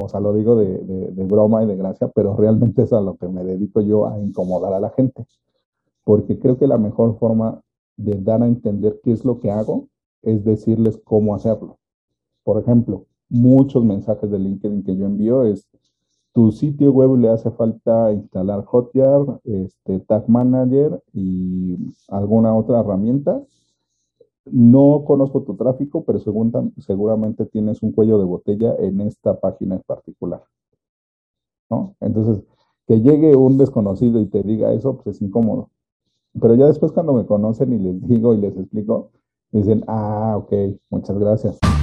o sea, lo digo de, broma y de gracia, pero realmente es a lo que me dedico yo a incomodar a la gente, porque creo que la mejor forma de dar a entender qué es lo que hago es decirles cómo hacerlo. Por ejemplo, muchos mensajes de LinkedIn que yo envío es, tu sitio web le hace falta instalar Hotjar, este, Tag Manager y alguna otra herramienta. No conozco tu tráfico, pero seguramente tienes un cuello de botella en esta página en particular. ¿no? Entonces, que llegue un desconocido y te diga eso, pues es incómodo. Pero ya después cuando me conocen y les digo y les explico, dicen, ah, ok, muchas gracias.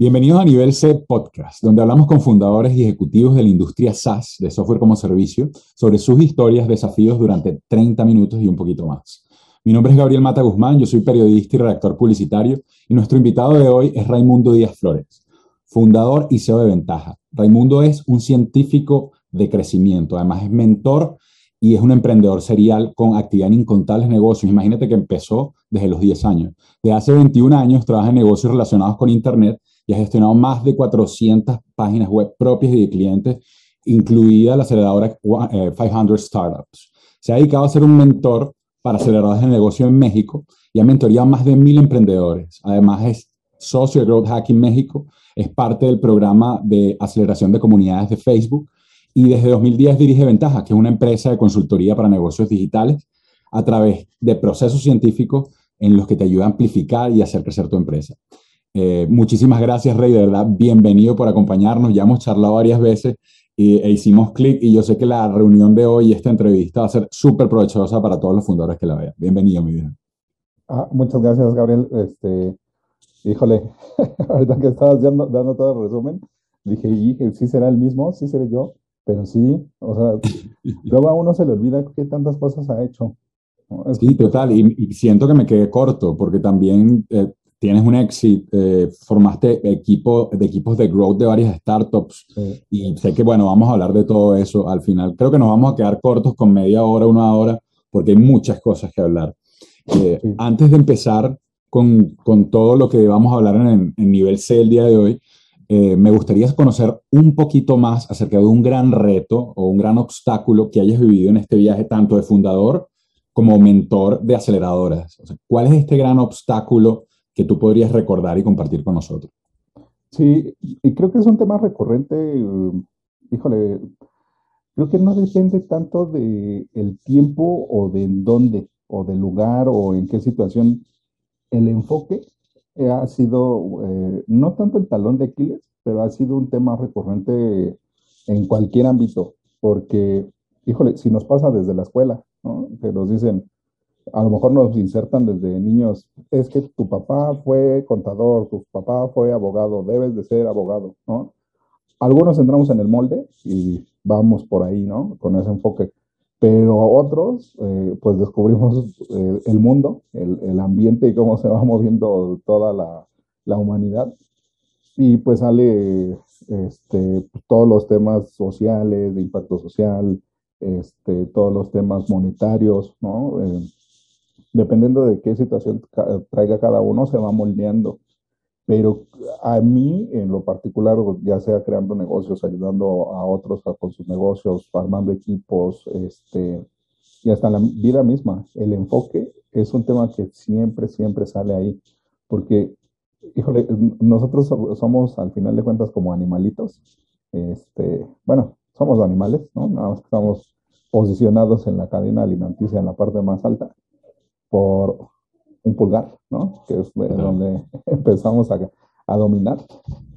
Bienvenidos a Nivel C Podcast, donde hablamos con fundadores y ejecutivos de la industria SaaS, de software como servicio, sobre sus historias, desafíos durante 30 minutos y un poquito más. Mi nombre es Gabriel Mata Guzmán, yo soy periodista y redactor publicitario, y nuestro invitado de hoy es Raimundo Díaz Flores, fundador y CEO de Ventaja. Raimundo es un científico de crecimiento, además es mentor y es un emprendedor serial con actividad en incontables negocios. Imagínate que empezó desde los 10 años. De hace 21 años trabaja en negocios relacionados con Internet y ha gestionado más de 400 páginas web propias y de clientes, incluida la aceleradora 500 eh, Startups. Se ha dedicado a ser un mentor para aceleradores de negocio en México y ha mentoreado a más de mil emprendedores. Además, es socio de Growth Hacking México, es parte del programa de aceleración de comunidades de Facebook y desde 2010 dirige Ventaja, que es una empresa de consultoría para negocios digitales a través de procesos científicos en los que te ayuda a amplificar y hacer crecer tu empresa. Eh, muchísimas gracias, Rey, de verdad, bienvenido por acompañarnos. Ya hemos charlado varias veces y, e hicimos clic y yo sé que la reunión de hoy, esta entrevista va a ser súper provechosa para todos los fundadores que la vean. Bienvenido, mi vida. Ah, muchas gracias, Gabriel. Este, híjole, ahorita que estabas dando, dando todo el resumen, dije, sí será el mismo, sí seré yo, pero sí, o sea, luego a uno se le olvida qué tantas cosas ha hecho. Sí, total, y, siento que me quedé corto, porque también eh, tienes un éxito, eh, formaste equipo, de equipos de growth de varias startups y sé que, bueno, vamos a hablar de todo eso al final. Creo que nos vamos a quedar cortos con media hora, una hora, porque hay muchas cosas que hablar. Eh, antes de empezar con, con, todo lo que vamos a hablar en, en nivel C el día de hoy, eh, me gustaría conocer un poquito más acerca de un gran reto o un gran obstáculo que hayas vivido en este viaje, tanto de fundador como mentor de aceleradoras. ¿Cuál es este gran obstáculo que tú podrías recordar y compartir con nosotros. Sí, y creo que es un tema recurrente, um, híjole, creo que no depende tanto de el tiempo o de en dónde, o del lugar, o en qué situación. El enfoque ha sido, eh, no tanto el talón de Aquiles, pero ha sido un tema recurrente en cualquier ámbito, porque, híjole, si nos pasa desde la escuela, ¿no? Que nos dicen, a lo mejor nos insertan desde niños, es que tu papá fue contador, tu papá fue abogado, debes de ser abogado, ¿no? Algunos entramos en el molde y vamos por ahí, ¿no? Con ese enfoque. Pero otros, eh, pues descubrimos eh, el mundo, el, ambiente y cómo se va moviendo toda la, la humanidad. Y pues sale este, todos los temas sociales, de impacto social, este, todos los temas monetarios, ¿no? Eh, dependiendo de qué situación traiga cada uno, se va moldeando. Pero a mí, en lo particular, ya sea creando negocios, ayudando a otros con sus negocios, armando equipos, este, y hasta la vida misma, el enfoque es un tema que siempre, siempre sale ahí. Porque, híjole, nosotros somos al final de cuentas como animalitos. Este, bueno, somos animales, ¿no? Nada más que estamos posicionados en la cadena alimenticia en la parte más alta por un pulgar, ¿no? Que es donde empezamos a, a, dominar.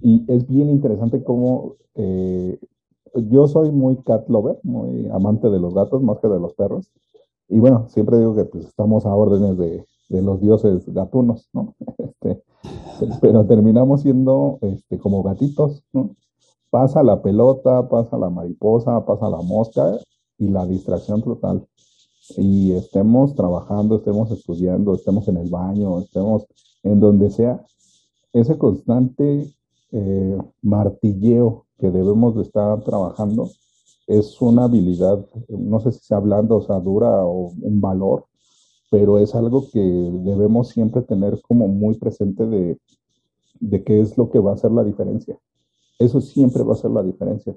Y es bien interesante cómo eh, yo soy muy cat lover, muy amante de los gatos más que de los perros. Y bueno, siempre digo que pues, estamos a órdenes de, de los dioses gatunos, ¿no? Este, pero terminamos siendo este, como gatitos, ¿no? Pasa la pelota, pasa la mariposa, pasa la mosca y la distracción total y estemos trabajando, estemos estudiando, estemos en el baño, estemos en donde sea, ese constante eh, martilleo que debemos de estar trabajando es una habilidad, no sé si sea blanda o sea dura o un valor, pero es algo que debemos siempre tener como muy presente de, de qué es lo que va a hacer la diferencia. Eso siempre va a ser la diferencia.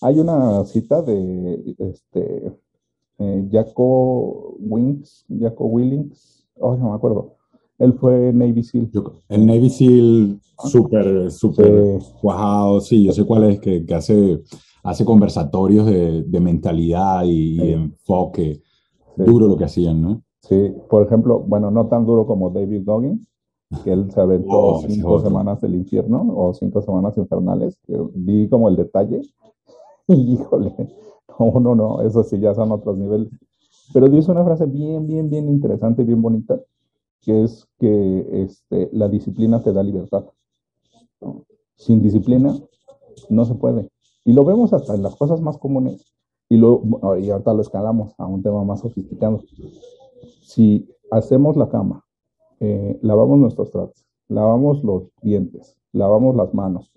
Hay una cita de este, eh, Jaco Wings, Jaco Willings, oh, no me acuerdo. Él fue Navy SEAL. El Navy SEAL súper, súper cuajado, sí, yo sé cuál es, que, que hace, hace conversatorios de, de mentalidad y, de enfoque. Duro lo que hacían, ¿no? Sí, por ejemplo, bueno, no tan duro como David Goggins, que él se aventó oh, cinco semanas del infierno o cinco semanas infernales. Vi como el detalle y híjole, no, no, no, eso sí ya son otros niveles. Pero dice una frase bien, bien, bien interesante bien bonita, que es que este, la disciplina te da libertad. Sin disciplina no se puede. Y lo vemos hasta en las cosas más comunes. Y, lo, y ahorita lo escalamos a un tema más sofisticado. Si hacemos la cama, eh, lavamos nuestros tratos, lavamos los dientes, lavamos las manos,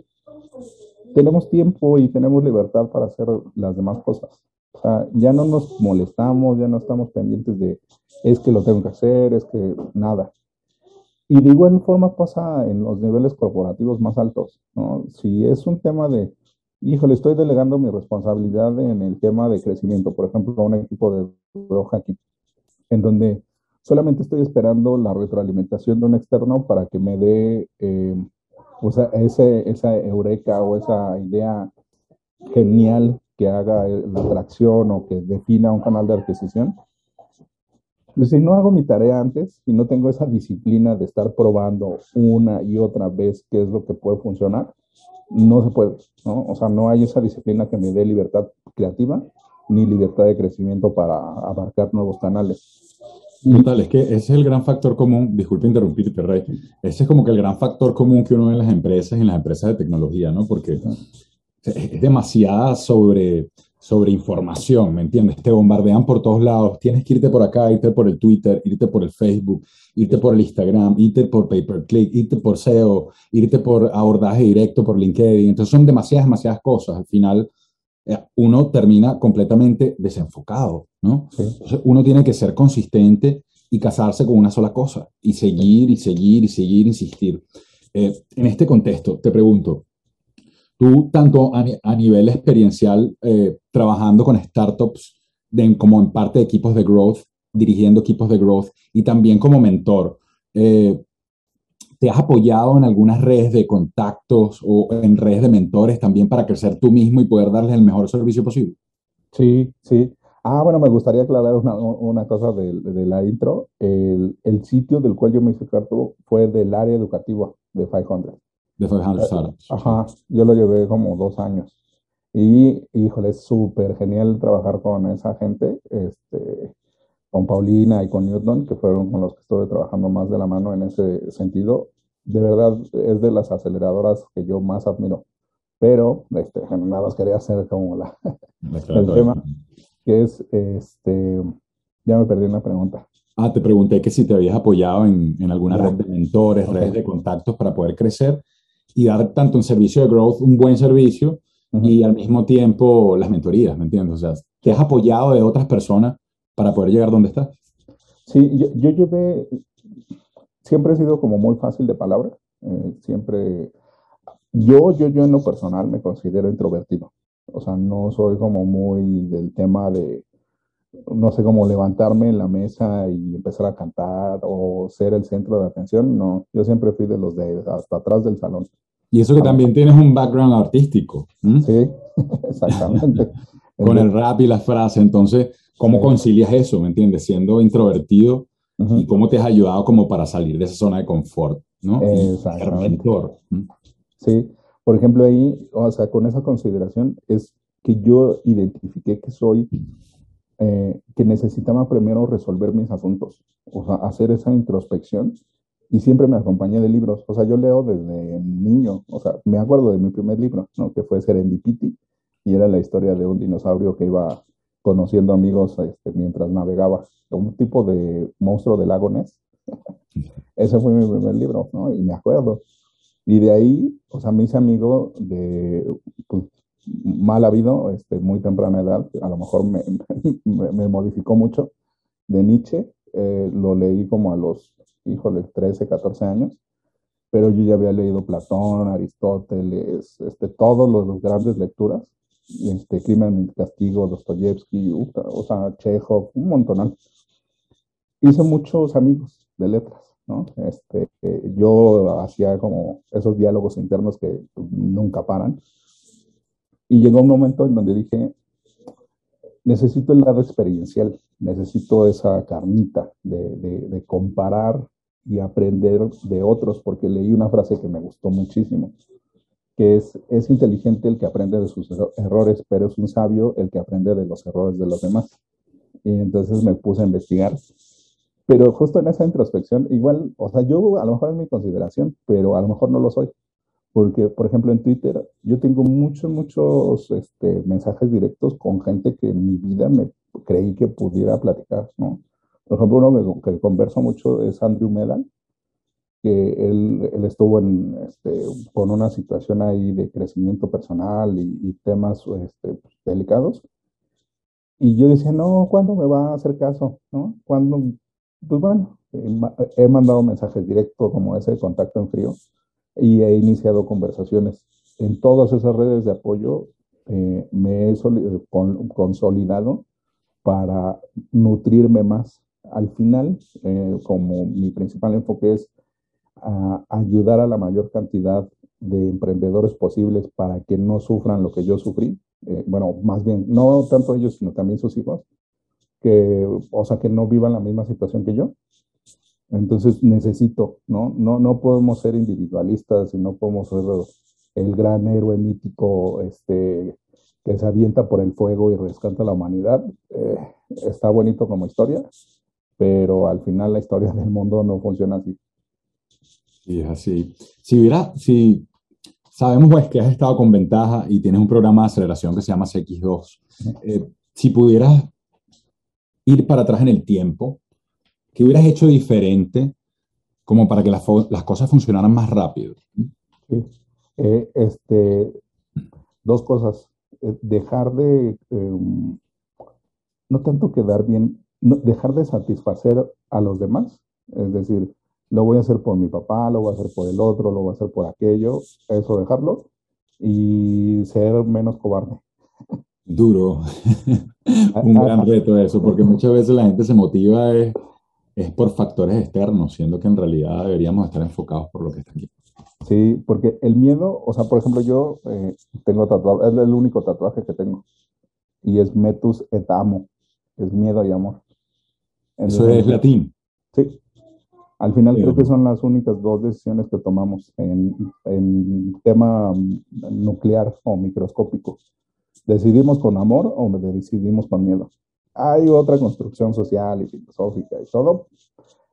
tenemos tiempo y tenemos libertad para hacer las demás cosas. O sea, ya no nos molestamos, ya no estamos pendientes de es que lo tengo que hacer, es que nada. Y de igual forma pasa en los niveles corporativos más altos, ¿no? Si es un tema de, híjole, estoy delegando mi responsabilidad en el tema de crecimiento, por ejemplo, a un equipo de aquí, en donde solamente estoy esperando la retroalimentación de un externo para que me dé eh, o sea, ese, esa eureka o esa idea genial que haga la atracción o que defina un canal de adquisición. Pues si no hago mi tarea antes y no tengo esa disciplina de estar probando una y otra vez qué es lo que puede funcionar, no se puede. O sea, no hay esa disciplina que me dé libertad creativa ni libertad de crecimiento para abarcar nuevos canales. Total, es que ese es el gran factor común, disculpe interrumpirte, Rey, ese es como que el gran factor común que uno ve en las empresas, en las empresas de tecnología, ¿no? Porque es demasiada sobre, sobre información, ¿me entiendes? Te bombardean por todos lados, tienes que irte por acá, irte por el Twitter, irte por el Facebook, irte por el Instagram, irte por pay-per-click, irte por SEO, irte por abordaje directo por LinkedIn, entonces son demasiadas, demasiadas cosas, al final uno termina completamente desenfocado, ¿no? Entonces uno tiene que ser consistente y casarse con una sola cosa y seguir y seguir y seguir, insistir. Eh, en este contexto, te pregunto, tú tanto a, nivel experiencial, eh, trabajando con startups como en parte de equipos de growth, dirigiendo equipos de growth y también como mentor, ¿Te has apoyado en algunas redes de contactos o en redes de mentores también para crecer tú mismo y poder darles el mejor servicio posible? Sí, sí. Ah, bueno, me gustaría aclarar una, una cosa de, de, la intro. El, el, sitio del cual yo me hice cargo fue del área educativa de 500. De 500 Startups. Ajá, yo lo llevé como dos años. Y, híjole, es súper genial trabajar con esa gente, este, con Paulina y con Newton, que fueron con los que estuve trabajando más de la mano en ese sentido de verdad es de las aceleradoras que yo más admiro. Pero este, nada más quería hacer como la, el tema, que es, este, ya me perdí en la pregunta. Ah, te pregunté que si te habías apoyado en, en alguna red de mentores, redes de contactos para poder crecer y dar tanto un servicio de growth, un buen servicio, y al mismo tiempo las mentorías, ¿me entiendes? O sea, ¿te has apoyado de otras personas para poder llegar donde estás? Sí, yo, yo llevé, siempre he sido como muy fácil de palabra. Eh, siempre, yo, yo, yo en lo personal me considero introvertido. O sea, no soy como muy del tema de, no sé cómo levantarme en la mesa y empezar a cantar o ser el centro de atención. No, yo siempre fui de los de hasta atrás del salón. Y eso que también tienes un background artístico. Sí, exactamente. Con el rap y las frases. Entonces, ¿cómo concilias eso? ¿Me entiendes? Siendo introvertido y cómo te has ayudado como para salir de esa zona de confort, ¿no? Exactamente. Sí, por ejemplo, ahí, o sea, con esa consideración es que yo identifiqué que soy, eh, que necesitaba primero resolver mis asuntos, o sea, hacer esa introspección y siempre me acompañé de libros, o sea, yo leo desde niño, o sea, me acuerdo de mi primer libro, ¿no? Que fue Serendipity y era la historia de un dinosaurio que iba conociendo amigos este, mientras navegaba, un tipo de monstruo del lago Ness. Ese fue mi primer libro, ¿no? Y me acuerdo. Y de ahí, o sea, me hice amigo de pues, mal habido, este, muy temprana edad, a lo mejor me, me, modificó mucho, de Nietzsche, eh, lo leí como a los, híjole, 13, 14 años, pero yo ya había leído Platón, Aristóteles, este, todos los, grandes lecturas, este, Crimen y Castigo, Dostoyevsky, o sea, Chekhov, un montón. Hice muchos amigos de letras, ¿no? Este, yo hacía como esos diálogos internos que nunca paran. Y llegó un momento en donde dije, necesito el lado experiencial, necesito esa carnita de, comparar y aprender de otros, porque leí una frase que me gustó muchísimo, que es, es inteligente el que aprende de sus errores, pero es un sabio el que aprende de los errores de los demás. Y entonces me puse a investigar. Pero justo en esa introspección, igual, o sea, yo a lo mejor es mi consideración, pero a lo mejor no lo soy. Porque, por ejemplo, en Twitter yo tengo muchos, muchos este, mensajes directos con gente que en mi vida me creí que pudiera platicar, ¿no? Por ejemplo, uno que, que converso mucho es Andrew Medan, que él, él estuvo en, este, con una situación ahí de crecimiento personal y, temas este, delicados. Y yo decía, no, ¿cuándo me va a hacer caso? ¿No? ¿Cuándo? Pues bueno, he mandado mensajes directos como ese contacto en frío y he iniciado conversaciones. En todas esas redes de apoyo eh, me he consolidado para nutrirme más. Al final, eh, como mi principal enfoque es ayudar a la mayor cantidad de emprendedores posibles para que no sufran lo que yo sufrí, eh, bueno, más bien, no tanto ellos, sino también sus hijos, que, o sea, que no vivan la misma situación que yo, entonces necesito, ¿no? No, no podemos ser individualistas y no podemos ser el gran héroe mítico este, que se avienta por el fuego y rescata a la humanidad. Eh, está bonito como historia, pero al final la historia del mundo no funciona así. Sí, es así. Si hubiera, si sabemos pues que has estado con ventaja y tienes un programa de aceleración que se llama CX2, eh, si pudieras ir para atrás en el tiempo, ¿Qué hubieras hecho diferente como para que las, cosas funcionaran más rápido? Sí. Eh, este, dos cosas. Eh, dejar de, em, no tanto quedar bien, dejar de satisfacer a los demás. Es decir, lo voy a hacer por mi papá, lo voy a hacer por el otro, lo voy a hacer por aquello. Eso dejarlo y ser menos cobarde. Duro. Un gran reto eso, porque muchas veces la gente se motiva es es por factores externos, siendo que en realidad deberíamos estar enfocados por lo que está aquí. Sí, porque el miedo, o sea, por ejemplo, yo eh, tengo tatuado, es el único tatuaje que tengo, y es metus et amo, es miedo y amor. Eso es latín. Sí. Al final creo que son las únicas dos decisiones que tomamos en, en tema nuclear o microscópico. ¿Decidimos con amor o decidimos con miedo? hay otra construcción social y filosófica y todo.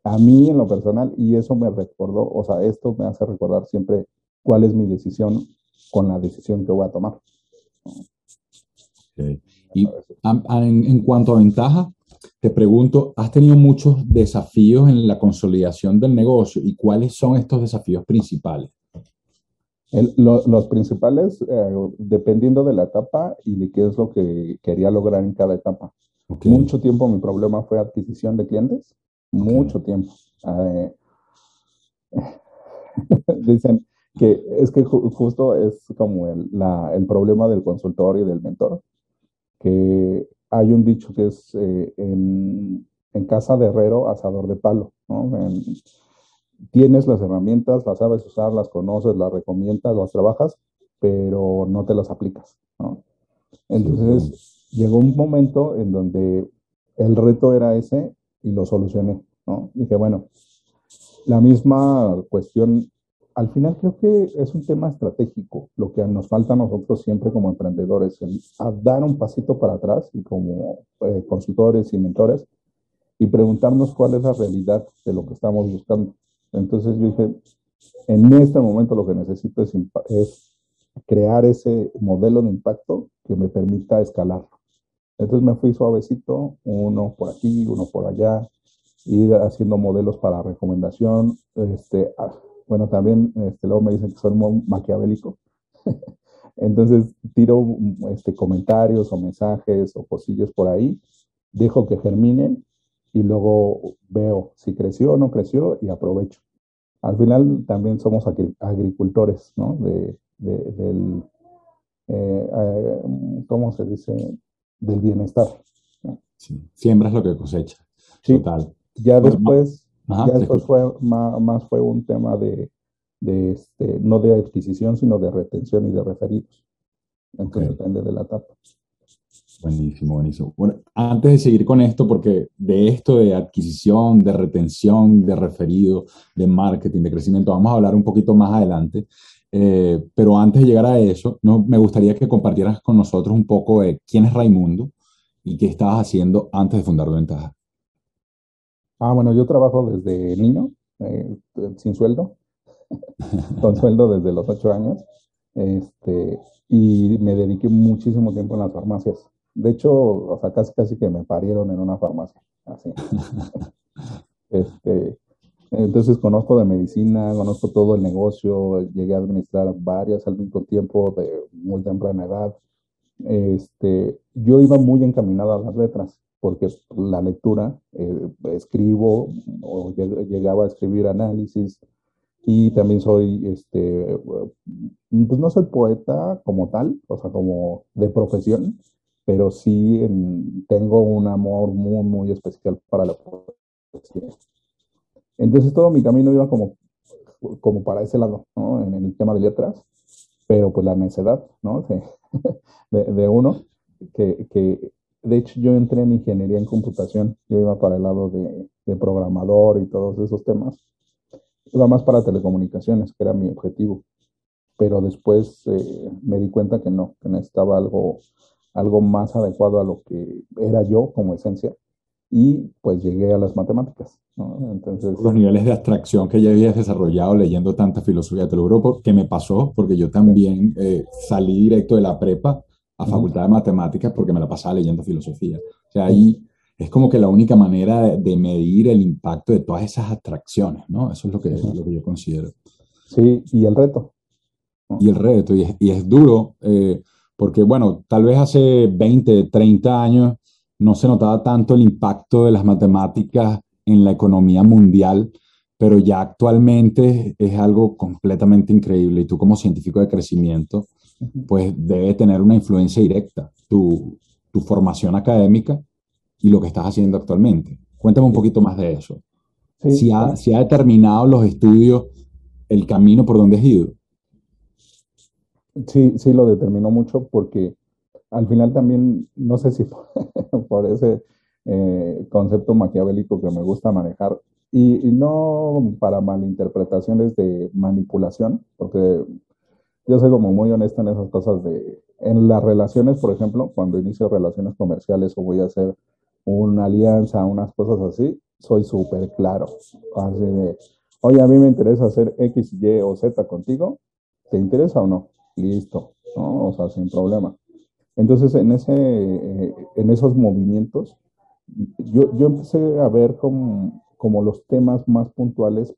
A mí en lo personal, y eso me recordó, o sea, esto me hace recordar siempre cuál es mi decisión con la decisión que voy a tomar. Y en, cuanto a ventaja, te pregunto, ¿has tenido muchos desafíos en la consolidación del negocio y cuáles son estos desafíos principales? los principales, eh, dependiendo de la etapa y de qué es lo que quería lograr en cada etapa. Mucho tiempo mi problema fue adquisición de clientes, mucho tiempo. Eh, dicen que es que justo es como el, el, problema del consultor y del mentor, que hay un dicho que es eh, en, en, casa de herrero, asador de palo. tienes las herramientas, las sabes usar, las conoces, las recomiendas, las trabajas, pero no te las aplicas. Entonces, llegó un momento en donde el reto era ese y lo solucioné, ¿no? Dije, bueno, la misma cuestión, al final creo que es un tema estratégico, lo que nos falta a nosotros siempre como emprendedores, a dar un pasito para atrás y como eh, consultores y mentores y preguntarnos cuál es la realidad de lo que estamos buscando. Entonces yo dije, en este momento lo que necesito es, es crear ese modelo de impacto que me permita escalarlo. Entonces me fui suavecito, uno por aquí, uno por allá, ir haciendo modelos para recomendación. Este, bueno, también este, luego me dicen que soy muy maquiavélico. Entonces tiro este, comentarios o mensajes o cosillas por ahí, dejo que germinen y luego veo si creció o no creció y aprovecho. Al final también somos agricultores, ¿no? De, del, eh, eh, ¿cómo se dice? Del bienestar. Sí. Siembras lo que cosecha. Total. Ya después, ya después fue más, fue un tema de, de este, no de adquisición, sino de retención y de referidos. Entonces depende de la etapa. Buenísimo, buenísimo. Bueno, antes de seguir con esto, porque de esto de adquisición, de retención, de referido, de marketing, de crecimiento, vamos a hablar un poquito más adelante. Eh, pero antes de llegar a eso, no, me gustaría que compartieras con nosotros un poco de quién es Raimundo y qué estabas haciendo antes de fundar Ventaja. Ah, bueno, yo trabajo desde niño, eh, sin sueldo, con sueldo desde los ocho años, este, y me dediqué muchísimo tiempo en las farmacias. De hecho, o sea, casi, casi que me parieron en una farmacia, así. este, entonces conozco de medicina, conozco todo el negocio, llegué a administrar varias al mismo tiempo de muy temprana edad. Este, yo iba muy encaminado a las letras, porque la lectura, eh, escribo o llegaba a escribir análisis y también soy, este, pues no soy poeta como tal, o sea, como de profesión, pero sí tengo un amor muy, muy especial para la poesía. Entonces todo mi camino iba como, como para ese lado, ¿no? En, el tema de letras, pero pues la necedad, ¿no? De, de, uno, que, que, de hecho yo entré en ingeniería en computación, yo iba para el lado de, de programador y todos esos temas, iba más para telecomunicaciones, que era mi objetivo, pero después eh, me di cuenta que no, que necesitaba algo, algo más adecuado a lo que era yo como esencia y pues llegué a las matemáticas. Entonces, los niveles de abstracción que ya habías desarrollado leyendo tanta filosofía, te lo juro porque me pasó, porque yo también eh, salí directo de la prepa a Facultad de Matemáticas porque me la pasaba leyendo filosofía. O sea, ahí es como que la única manera de, medir el impacto de todas esas abstracciones, ¿no? Eso es lo que, lo que yo considero. Sí, y el reto. Y el reto, y es, y es duro, eh, porque bueno, tal vez hace 20, 30 años no se notaba tanto el impacto de las matemáticas en la economía mundial, pero ya actualmente es algo completamente increíble y tú como científico de crecimiento, pues debe tener una influencia directa, tu, tu formación académica y lo que estás haciendo actualmente. Cuéntame un poquito más de eso. si, ha, si ha determinado los estudios el camino por donde has ido. Sí, sí, lo determinó mucho porque al final también, no sé si por, ese eh, concepto maquiavélico que me gusta manejar, y, no para malinterpretaciones de manipulación, porque yo soy como muy honesto en esas cosas de, en las relaciones, por ejemplo, cuando inicio relaciones comerciales o voy a hacer una alianza, unas cosas así, soy súper claro. Así de, oye, a mí me interesa hacer X, Y o Z contigo, ¿te interesa o no? Listo, ¿no? O sea, sin problema. Entonces, en, ese, eh, en esos movimientos, yo, yo empecé a ver como, como los temas más puntuales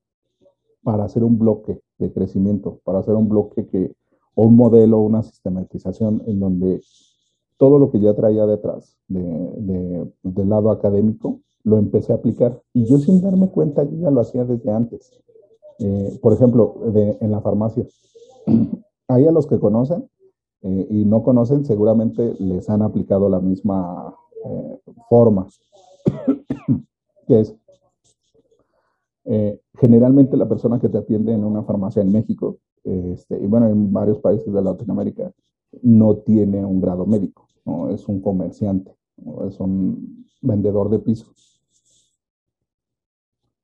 para hacer un bloque de crecimiento, para hacer un bloque que, o un modelo, una sistematización en donde todo lo que ya traía detrás de, del lado académico, lo empecé a aplicar. Y yo sin darme cuenta, yo ya lo hacía desde antes. Eh, por ejemplo, de, en la farmacia. Ahí a los que conocen, eh, y no conocen, seguramente les han aplicado la misma eh, forma, es eh, generalmente la persona que te atiende en una farmacia en México, este, y bueno, en varios países de Latinoamérica, no tiene un grado médico, ¿no? es un comerciante, es un vendedor de pisos.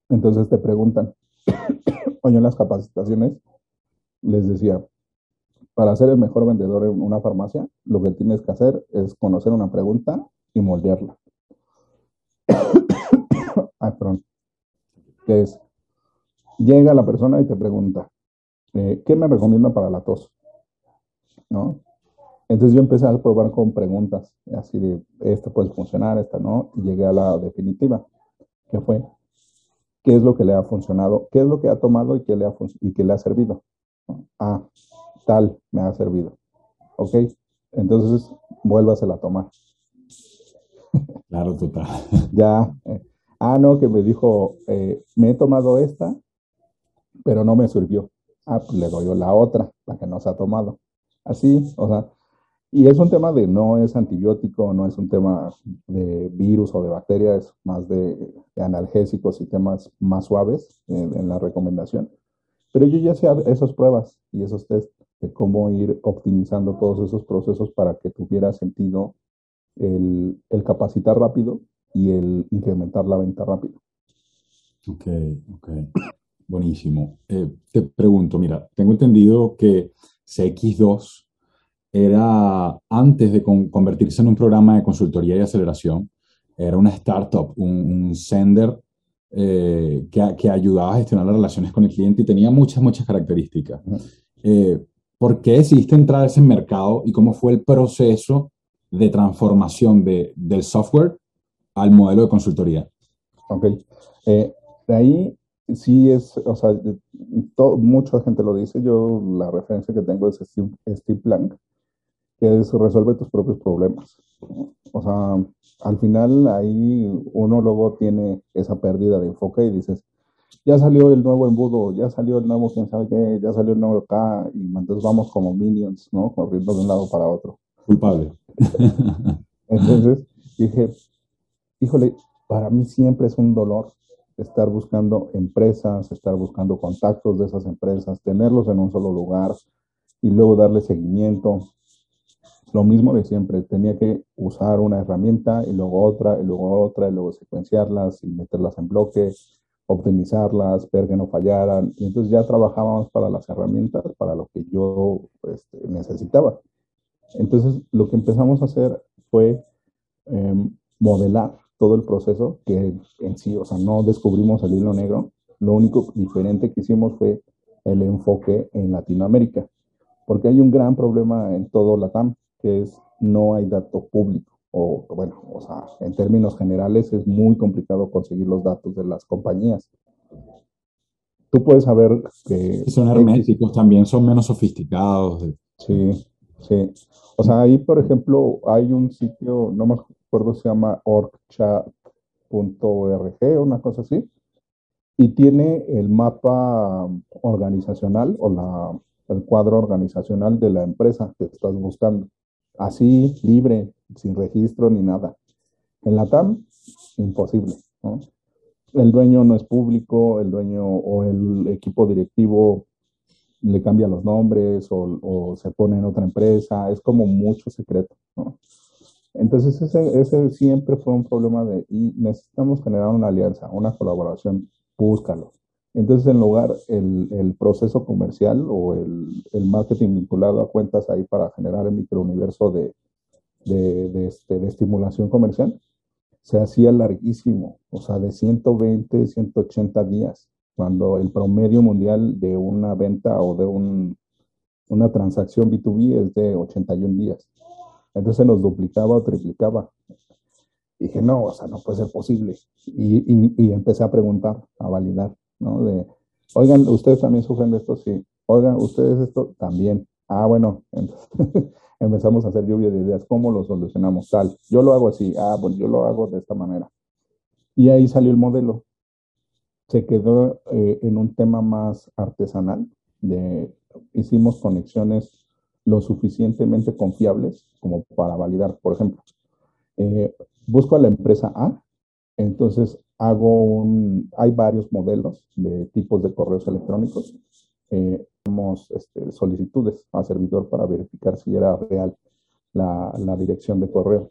Entonces te preguntan, oye, en las capacitaciones les decía, para ser el mejor vendedor en una farmacia, lo que tienes que hacer es conocer una pregunta y moldearla. Que es, llega la persona y te pregunta, eh, ¿qué me recomienda para la tos? ¿No? Entonces yo empecé a probar con preguntas, así de, esta puede funcionar, esta no, y llegué a la definitiva, que fue, ¿qué es lo que le ha funcionado? ¿Qué es lo que ha tomado y qué le ha, y qué le ha servido? Ah, tal me ha servido. ¿Ok? Entonces, vuélvasela a tomar. Claro, total. ya. Eh, Ah, no, que me dijo, eh, me he tomado esta, pero no me sirvió. Ah, pues le doy la otra, la que no se ha tomado. Así, o sea, y es un tema de no es antibiótico, no es un tema de virus o de bacteria, es más de, analgésicos y temas más suaves en, en, la recomendación. Pero yo ya hacía esas pruebas y esos test de cómo ir optimizando todos esos procesos para que tuviera sentido el, el capacitar rápido y el incrementar la venta rápido. Ok, ok. Buenísimo. Eh, te pregunto, mira, tengo entendido que CX2 era, antes de convertirse en un programa de consultoría y aceleración, era una startup, un, sender eh, que, que, ayudaba a gestionar las relaciones con el cliente y tenía muchas, muchas características. Eh, ¿Por qué decidiste entrar a ese mercado y cómo fue el proceso de transformación de, del software al modelo de consultoría? Ok. Eh, de ahí sí es, o sea, mucha gente lo dice, yo la referencia que tengo es Steve, Steve Blank, que es resuelve tus propios problemas. O sea, al final ahí uno luego tiene esa pérdida de enfoque y dices, ya salió el nuevo embudo, ya salió el nuevo quién sabe qué, ya salió el nuevo acá, y entonces vamos como minions, ¿no? Corriendo de un lado para otro. Culpable. entonces dije, híjole, para mí siempre es un dolor estar buscando empresas, estar buscando contactos de esas empresas, tenerlos en un solo lugar y luego darle seguimiento lo mismo de siempre, tenía que usar una herramienta y luego otra y luego otra y luego secuenciarlas y meterlas en bloque, optimizarlas, ver que no fallaran. Y entonces ya trabajábamos para las herramientas, para lo que yo este, necesitaba. Entonces lo que empezamos a hacer fue em, modelar todo el proceso, que en sí, o sea, no descubrimos el hilo negro. Lo único diferente que hicimos fue el enfoque en Latinoamérica, porque hay un gran problema en todo Latam que es no hay dato público. O bueno, o sea, en términos generales es muy complicado conseguir los datos de las compañías. Tú puedes saber que... Son herméticos, también son menos sofisticados. Sí, sí. O sea, ahí, por ejemplo, hay un sitio, no me acuerdo, se llama orgchat.org, una cosa así, y tiene el mapa organizacional o la, el cuadro organizacional de la empresa que estás buscando así, libre, sin registro ni nada. En la TAM, imposible. El dueño no es público, el dueño o el equipo directivo le cambia los nombres o, se pone en otra empresa, es como mucho secreto. Entonces ese, ese, siempre fue un problema de, y necesitamos generar una alianza, una colaboración, búscalo. Entonces, en lugar, el, el proceso comercial o el, el, marketing vinculado a cuentas ahí para generar el microuniverso de, de, de, este, de estimulación comercial, se hacía larguísimo, o sea, de 120, 180 días, cuando el promedio mundial de una venta o de un, una transacción B2B es de 81 días. Entonces nos duplicaba o triplicaba. dije, no, o sea, no puede ser posible. Y, y, y empecé a preguntar, a validar. ¿no? De, oigan, ustedes también sufren de esto, sí. Oigan, ustedes esto también. Ah, bueno, entonces empezamos a hacer lluvia de ideas, ¿cómo lo solucionamos? Tal, yo lo hago así, ah, pues yo lo hago de esta manera. Y ahí salió el modelo. Se quedó eh, en un tema más artesanal, de, hicimos conexiones lo suficientemente confiables como para validar. Por ejemplo, eh, busco a la empresa A, entonces hago un, hay varios modelos de tipos de correos electrónicos. Eh, tenemos este, solicitudes al servidor para verificar si era real la, la, dirección de correo.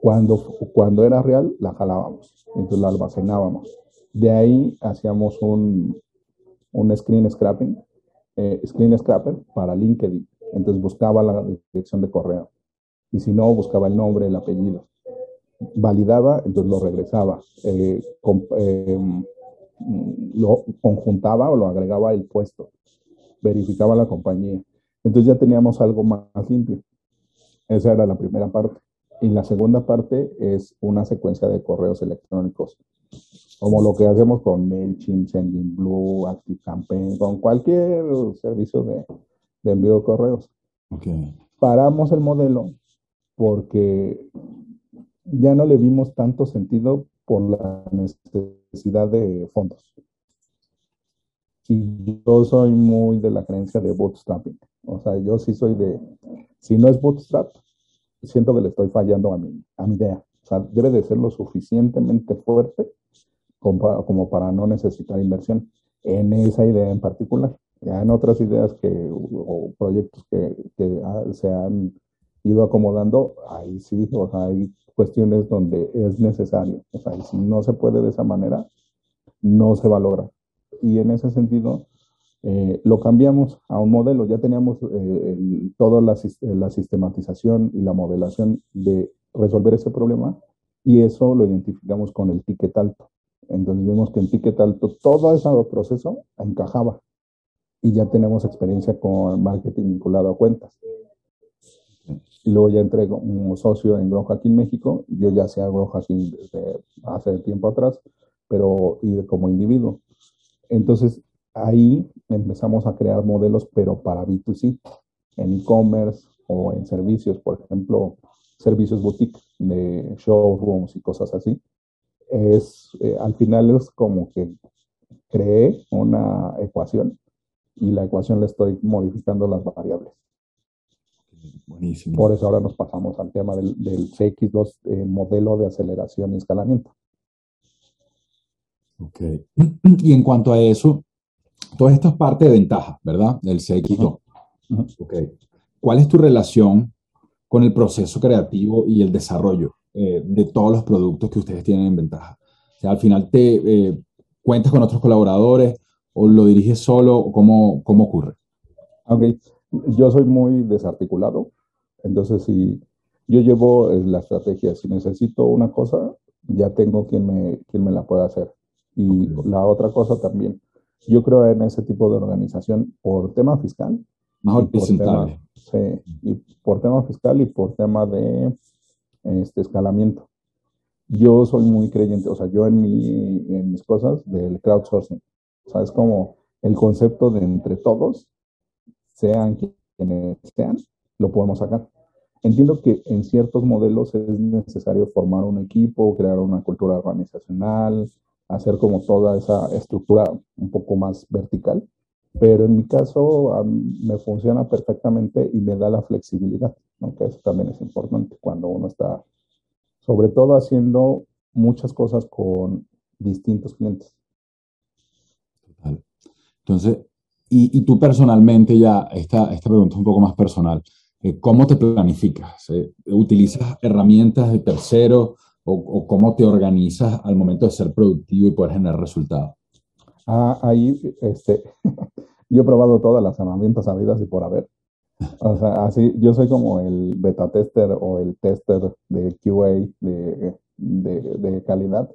Cuando, cuando era real, la jalábamos, entonces la almacenábamos. De ahí hacíamos un, un screen scrapping, eh, screen scrapper para LinkedIn. Entonces buscaba la dirección de correo. Y si no, buscaba el nombre, el apellido validaba, entonces lo regresaba, eh, eh, lo conjuntaba o lo agregaba el puesto, verificaba la compañía. Entonces ya teníamos algo más, limpio. Esa era la primera parte. Y la segunda parte es una secuencia de correos electrónicos, como lo que hacemos con MailChimp, SendingBlue, ActiveCampaign, con cualquier servicio de, de envío de correos. Okay. Paramos el modelo porque ya no le vimos tanto sentido por la necesidad de fondos. Y yo soy muy de la creencia de bootstrapping. O sea, yo sí soy de, si no es bootstrap, siento que le estoy fallando a mi, a mi idea. O sea, debe de ser lo suficientemente fuerte como, como para no necesitar inversión en esa idea en particular. En otras ideas que, o proyectos que, que se han ido acomodando, ahí sí, o sea, hay cuestiones donde es necesario. O sea, si no se puede de esa manera, no se va a lograr. Y en ese sentido, eh, lo cambiamos a un modelo. Ya teníamos eh, toda la, la, sistematización y la modelación de resolver ese problema y eso lo identificamos con el ticket alto. Entonces vimos que en ticket alto todo ese proceso encajaba y ya tenemos experiencia con marketing vinculado a cuentas. Y luego ya entré como socio en Grow Hacking México. Yo ya hacía Grow Hacking desde hace tiempo atrás, pero y como individuo. Entonces ahí empezamos a crear modelos, pero para B2C, en e-commerce o en servicios, por ejemplo, servicios boutique de showrooms y cosas así. Es, eh, al final es como que creé una ecuación y la ecuación le estoy modificando las variables. Buenísimo. Por eso ahora nos pasamos al tema del, del CX2, el modelo de aceleración y escalamiento. Ok. Y en cuanto a eso, todo esto es parte de ventaja, ¿verdad? Del CX2. Ok. ¿Cuál es tu relación con el proceso creativo y el desarrollo eh, de todos los productos que ustedes tienen en ventaja? O sea, al final te eh, cuentas con otros colaboradores o lo diriges solo, o cómo, cómo ocurre? Ok, yo soy muy desarticulado, entonces si yo llevo eh, la estrategia, si necesito una cosa, ya tengo quien me, quien me la pueda hacer. Y la otra cosa también, yo creo en ese tipo de organización por tema fiscal. Más tema, sí, y por tema fiscal y por tema de este, escalamiento. Yo soy muy creyente, o sea, yo en, mi, en mis cosas del crowdsourcing. O sea, es como el concepto de entre todos, sean quienes sean, lo podemos sacar. Entiendo que en ciertos modelos es necesario formar un equipo, crear una cultura organizacional, hacer como toda esa estructura un poco más vertical, pero en mi caso me funciona perfectamente y me da la flexibilidad, que eso también es importante cuando uno está, sobre todo haciendo muchas cosas con distintos clientes. Entonces, y, tú personalmente ya, esta, esta pregunta es un poco más personal, eh, ¿cómo te planificas? Eh, ¿Utilizas herramientas de terceros o, cómo te organizas al momento de ser productivo y poder generar resultados? Ah, ahí, este, yo he probado todas las herramientas habidas y por haber. O sea, así, yo soy como el beta tester o el tester de QA de, de, de calidad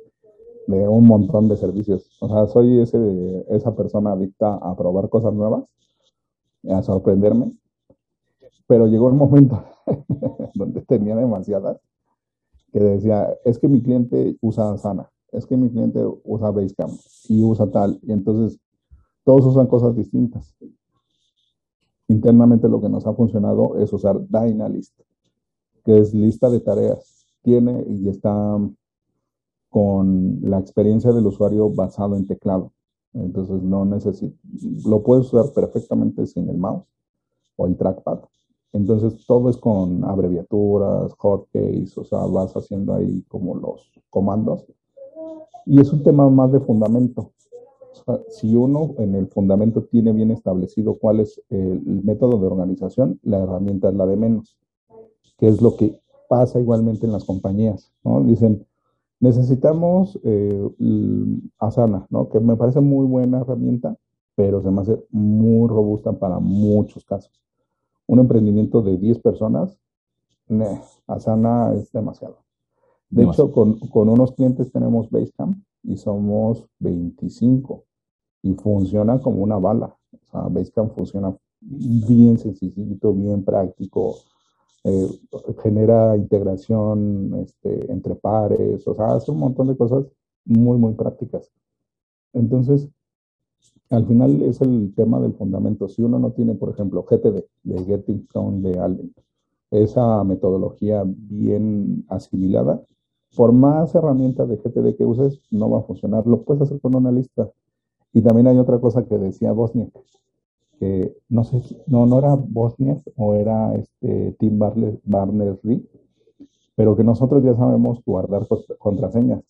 de un montón de servicios. O sea, soy ese, esa persona adicta a probar cosas nuevas, a sorprenderme. Pero llegó un momento donde tenía demasiadas que decía, es que mi cliente usa Sana, es que mi cliente usa Basecamp y usa tal. Y entonces todos usan cosas distintas. Internamente lo que nos ha funcionado es usar Dynalist, que es lista de tareas. Tiene y está con la experiencia del usuario basado en teclado. Entonces no necesito, lo puedes usar perfectamente sin el mouse o el trackpad. Entonces todo es con abreviaturas, hotkeys, o sea, vas haciendo ahí como los comandos. Y es un tema más de fundamento. Si uno en el fundamento tiene bien establecido cuál es el método de organización, la herramienta es la de menos, que es lo que pasa igualmente en las compañías. ¿no? Dicen, Necesitamos eh, Asana, ¿no? que me parece muy buena herramienta, pero se me hace muy robusta para muchos casos. Un emprendimiento de 10 personas, Asana es demasiado. De hecho, con, con, unos clientes tenemos Basecamp y somos 25 y funciona como una bala. O sea, Basecamp funciona bien sencillito, bien práctico, eh, genera integración este, entre pares, o sea, hace un montón de cosas muy, muy prácticas. Entonces, al final es el tema del fundamento. Si uno no tiene, por ejemplo, GTD, de Getting From de Allen, esa metodología bien asimilada, por más herramientas de GTD que uses, no va a funcionar. Lo puedes hacer con una lista. Y también hay otra cosa que decía Bosnia, no sé, no, no era Bosnia o era este Tim Berners-Lee, pero que nosotros ya sabemos guardar contraseñas.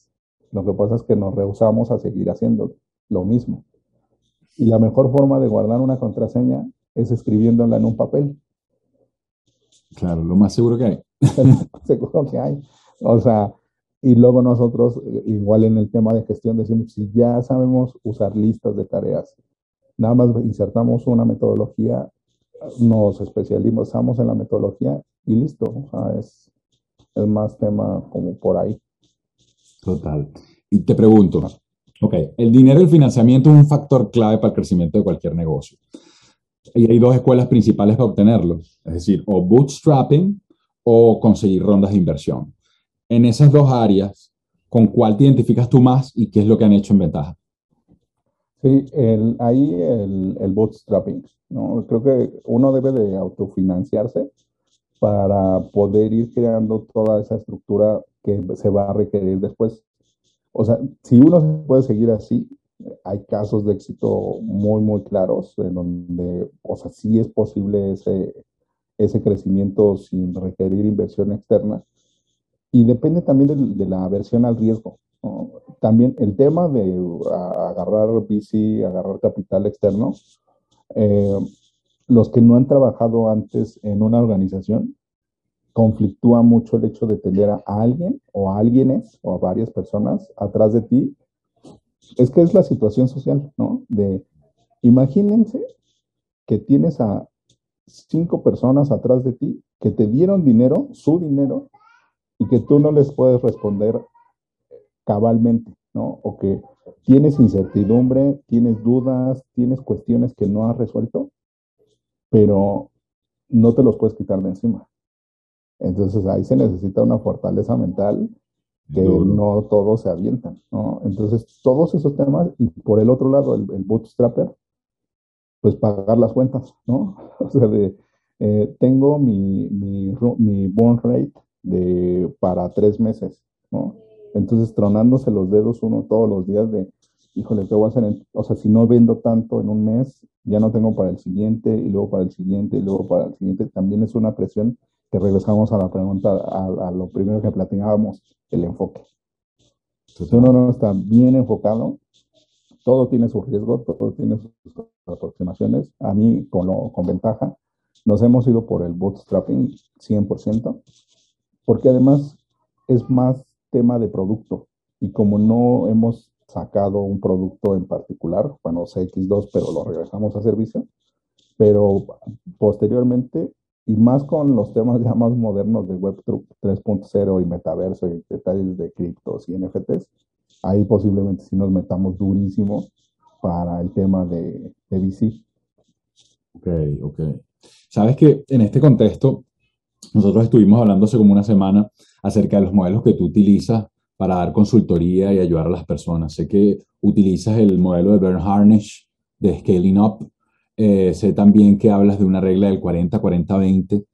Lo que pasa es que nos rehusamos a seguir haciendo lo mismo. Y la mejor forma de guardar una contraseña es escribiéndola en un papel. Claro, lo más seguro que hay. seguro que hay. O sea, y luego nosotros, eh, igual en el tema de gestión, decimos, si ya sabemos usar listas de tareas, nada más insertamos una metodología, nos especializamos en la metodología y listo. Es, es más tema como por ahí. Total. Y te pregunto, ok, el dinero y el financiamiento es un factor clave para el crecimiento de cualquier negocio. Y hay dos escuelas principales para obtenerlo, es decir, o bootstrapping o conseguir rondas de inversión. En esas dos áreas, ¿con cuál te identificas tú más y qué es lo que han hecho en ventaja? Sí, el, ahí el, el bootstrapping, ¿no? Creo que uno debe de autofinanciarse para poder ir creando toda esa estructura que se va a requerir después. O sea, si uno puede seguir así, hay casos de éxito muy, muy claros en donde, o sea, sí es posible ese, ese crecimiento sin requerir inversión externa. Y depende también de, la aversión al riesgo. También el tema de agarrar VC, agarrar capital externo, eh, los que no han trabajado antes en una organización, conflictúa mucho el hecho de tener a alguien o a alguienes o a varias personas atrás de ti. Es que es la situación social, ¿no? De, imagínense que tienes a cinco personas atrás de ti que te dieron dinero, su dinero, y que tú no les puedes responder cabalmente, ¿no? O que tienes incertidumbre, tienes dudas, tienes cuestiones que no has resuelto, pero no te los puedes quitar de encima. Entonces ahí se necesita una fortaleza mental que no todos se avientan, ¿no? Entonces todos esos temas y por el otro lado el, bootstrapper, pues pagar las cuentas, ¿no? O sea, de, eh, tengo mi, mi, mi burn rate de, para tres meses, ¿no? Entonces tronándose los dedos uno todos los días de, híjole, ¿qué voy a hacer? o sea, si no vendo tanto en un mes, ya no tengo para el siguiente y luego para el siguiente y luego para el siguiente, también es una presión que regresamos a la pregunta, a, lo primero que platicábamos, el enfoque. Si uno no está bien enfocado, todo tiene su riesgo, todo tiene sus aproximaciones. A mí, con, lo, con ventaja, nos hemos ido por el bootstrapping 100%, porque además es más tema de producto. Y como no hemos sacado un producto en particular, bueno, CX2, pero lo regresamos a servicio, pero posteriormente, y más con los temas ya más modernos de Web 3.0 y metaverso y detalles de criptos y NFTs, ahí posiblemente sí nos metamos durísimo para el tema de, de VC. Ok, ok. Sabes que en este contexto, nosotros estuvimos hablando hace como una semana acerca de los modelos que tú utilizas para dar consultoría y ayudar a las personas. Sé que utilizas el modelo de Bern Harnish de Scaling Up. Eh, sé también que hablas de una regla del 40-40-20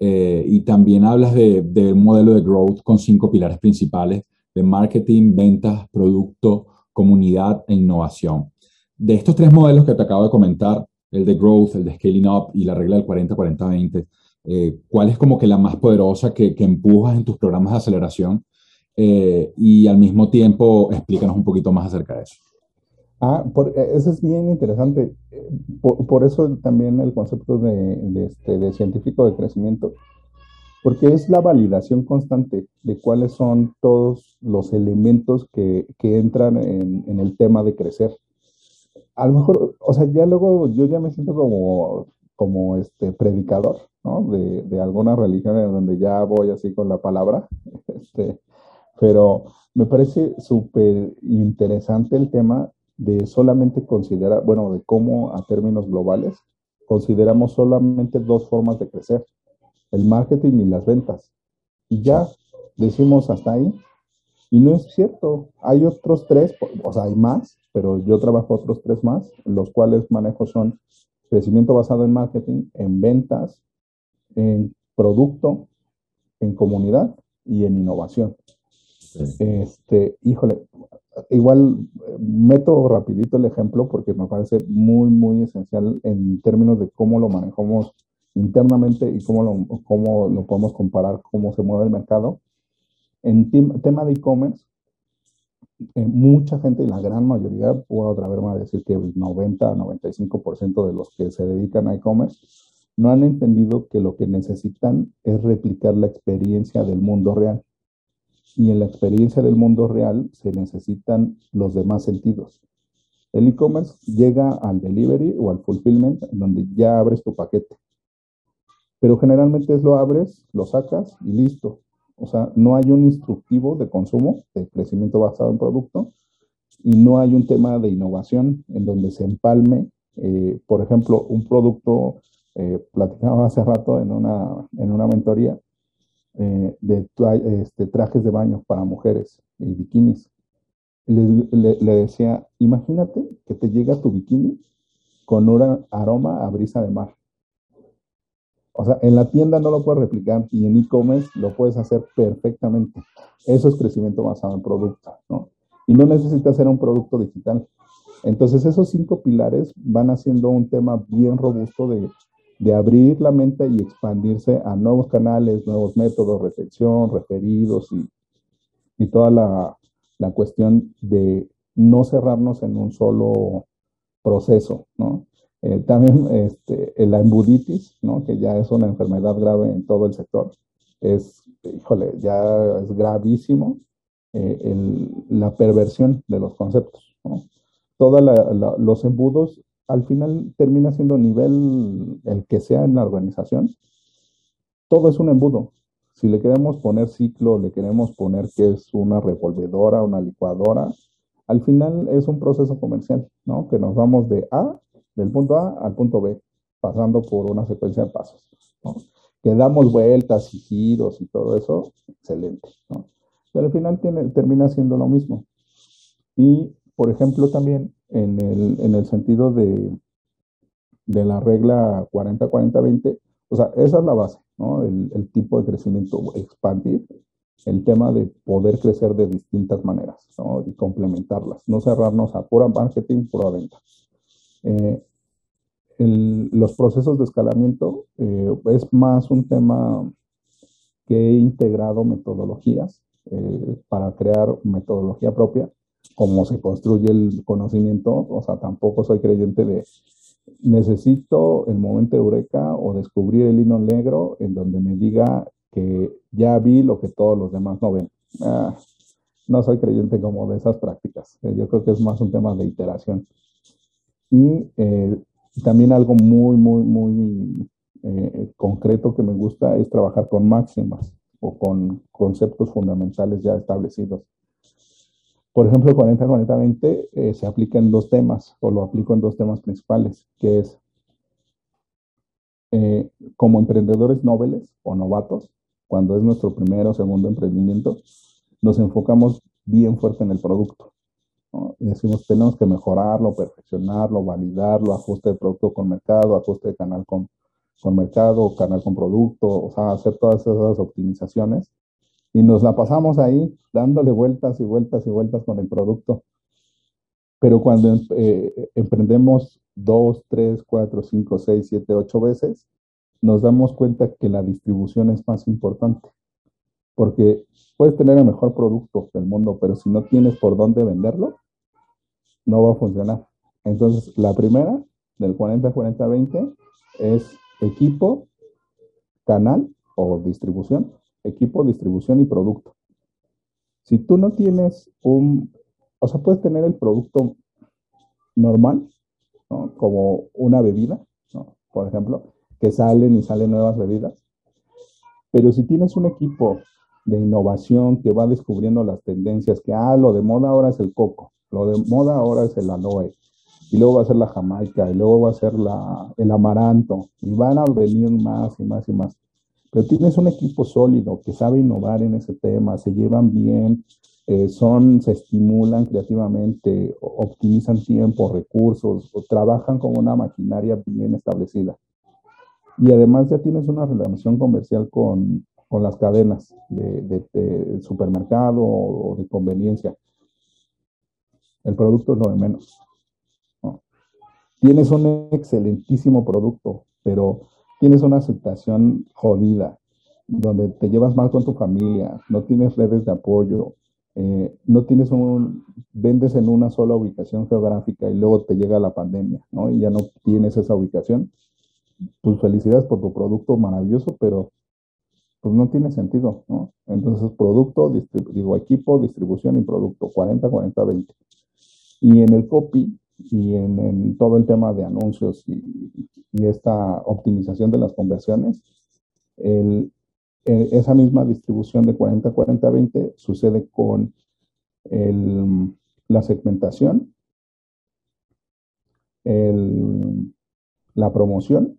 eh, y también hablas de, de, un modelo de growth con cinco pilares principales de marketing, ventas, producto, comunidad e innovación. De estos tres modelos que te acabo de comentar, el de growth, el de scaling up y la regla del 40-40-20, eh, ¿cuál es como que la más poderosa que, que empujas en tus programas de aceleración? Eh, y al mismo tiempo, explícanos un poquito más acerca de eso. Ah, por, eh, eso es bien interesante. Por, por eso también el concepto de, de, este, de, científico de crecimiento, porque es la validación constante de cuáles son todos los elementos que, que entran en, en, el tema de crecer. A lo mejor, o sea, ya luego yo ya me siento como, como este predicador, ¿no? De, de alguna religión en donde ya voy así con la palabra. Este, pero me parece súper interesante el tema de solamente considerar, bueno, de cómo a términos globales consideramos solamente dos formas de crecer, el marketing y las ventas. Y ya decimos hasta ahí. Y no es cierto, hay otros tres, o sea, hay más, pero yo trabajo otros tres más, los cuales manejo son crecimiento basado en marketing, en ventas, en producto, en comunidad y en innovación. Este, híjole, igual meto rapidito el ejemplo porque me parece muy, muy esencial en términos de cómo lo manejamos internamente y cómo lo, cómo lo podemos comparar, cómo se mueve el mercado. En tema de e-commerce, eh, mucha gente, y la gran mayoría, puedo atreverme a decir que el 90 95% de los que se dedican a e-commerce no han entendido que lo que necesitan es replicar la experiencia del mundo real. Y en la experiencia del mundo real se necesitan los demás sentidos. El e-commerce llega al delivery o al fulfillment, donde ya abres tu paquete. Pero generalmente es lo abres, lo sacas y listo. O sea, no hay un instructivo de consumo, de crecimiento basado en producto, y no hay un tema de innovación en donde se empalme, eh, por ejemplo, un producto, eh, platicaba hace rato en una, en una mentoría, eh, de este, trajes de baño para mujeres y bikinis. Le, le, decía, imagínate que te llega tu bikini con un aroma a brisa de mar. O sea, en la tienda no lo puedes replicar y en e-commerce lo puedes hacer perfectamente. Eso es crecimiento basado en producto, ¿no? Y no necesitas ser un producto digital. Entonces, esos cinco pilares van haciendo un tema bien robusto de, de abrir la mente y expandirse a nuevos canales, nuevos métodos, retención, referidos y, y toda la, la cuestión de no cerrarnos en un solo proceso, ¿no? Eh, también este, la embuditis, ¿no? que ya es una enfermedad grave en todo el sector, es, híjole, ya es gravísimo eh, la perversión de los conceptos. ¿no? Todos los embudos al final termina siendo nivel el que sea en la organización. Todo es un embudo. Si le queremos poner ciclo, le queremos poner que es una revolvedora, una licuadora, al final es un proceso comercial, ¿no? Que nos vamos de A del punto A al punto B, pasando por una secuencia de pasos. ¿no? Que damos vueltas y giros y todo eso, excelente. ¿no? Pero al final termina siendo lo mismo. Y, por ejemplo, también en el, en el sentido de, de la regla 40-40-20, o sea, esa es la base, ¿no? El, tipo de crecimiento, expandir, el tema de poder crecer de distintas maneras, ¿no? Y complementarlas, no cerrarnos a pura marketing, pura venta. Eh, los procesos de escalamiento eh, es más un tema que he integrado metodologías eh, para crear metodología propia, cómo se construye el conocimiento, o sea, tampoco soy creyente de necesito el momento eureka o descubrir el hilo negro en donde me diga que ya vi lo que todos los demás no ven. Ah, no soy creyente como de esas prácticas. yo creo que es más un tema de iteración. Y eh, también algo muy, muy, muy eh, concreto que me gusta es trabajar con máximas o con conceptos fundamentales ya establecidos. Por ejemplo, 40-40-20 eh, se aplica en dos temas, o lo aplico en dos temas principales, que es como emprendedores nobles o novatos, cuando es nuestro primero o segundo emprendimiento, nos enfocamos bien fuerte en el producto. Decimos, tenemos que mejorarlo, perfeccionarlo, validarlo, ajuste de producto con mercado, ajuste de canal con, con mercado, canal con producto, o sea, hacer todas esas optimizaciones. Y nos la pasamos ahí dándole vueltas y vueltas y vueltas con el producto. Pero cuando eh, emprendemos dos, tres, cuatro, cinco, seis, siete, ocho veces, nos damos cuenta que la distribución es más importante. Porque puedes tener el mejor producto del mundo, pero si no tienes por dónde venderlo, no va a funcionar. Entonces, la primera del 40-40-20 es equipo, canal o distribución, equipo, distribución y producto. Si tú no tienes un, o sea, puedes tener el producto normal, ¿no? como una bebida, por ejemplo, que salen y salen nuevas bebidas, pero si tienes un equipo de innovación que va descubriendo las tendencias, que, ah, lo de moda ahora es el coco, lo de moda ahora es el aloe, y luego va a ser la jamaica, y luego va a ser la, el amaranto, y van a venir más y más y más. Pero tienes un equipo sólido que sabe innovar en ese tema, se llevan bien, eh, son, se estimulan creativamente, optimizan tiempo, recursos, o trabajan como una maquinaria bien establecida. Y además ya tienes una relación comercial con, con las cadenas de, supermercado o de conveniencia. El producto es lo de menos. Tienes un excelentísimo producto, pero tienes una aceptación jodida, donde te llevas mal con tu familia, no tienes redes de apoyo, eh, no tienes un, vendes en una sola ubicación geográfica y luego te llega la pandemia, ¿no? Y ya no tienes esa ubicación. Pues felicidades por tu producto maravilloso, pero pues no tiene sentido, ¿no? Entonces, producto, digo, equipo, distribución y producto, 40, 40, 20. Y en el copy y en, todo el tema de anuncios y, esta optimización de las conversiones, esa misma distribución de 40, 40, 20 sucede con la segmentación, la promoción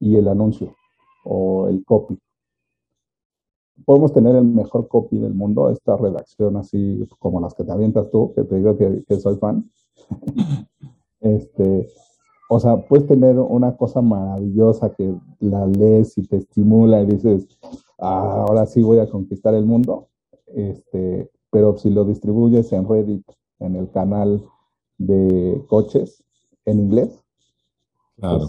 y el anuncio o el copy. Podemos tener el mejor copy del mundo, esta redacción así como las que te avientas tú, que te digo que, soy fan. este, o sea, puedes tener una cosa maravillosa que la lees y te estimula y dices, ah, ahora sí voy a conquistar el mundo. Este, pero si lo distribuyes en Reddit, en el canal de coches en inglés, Claro,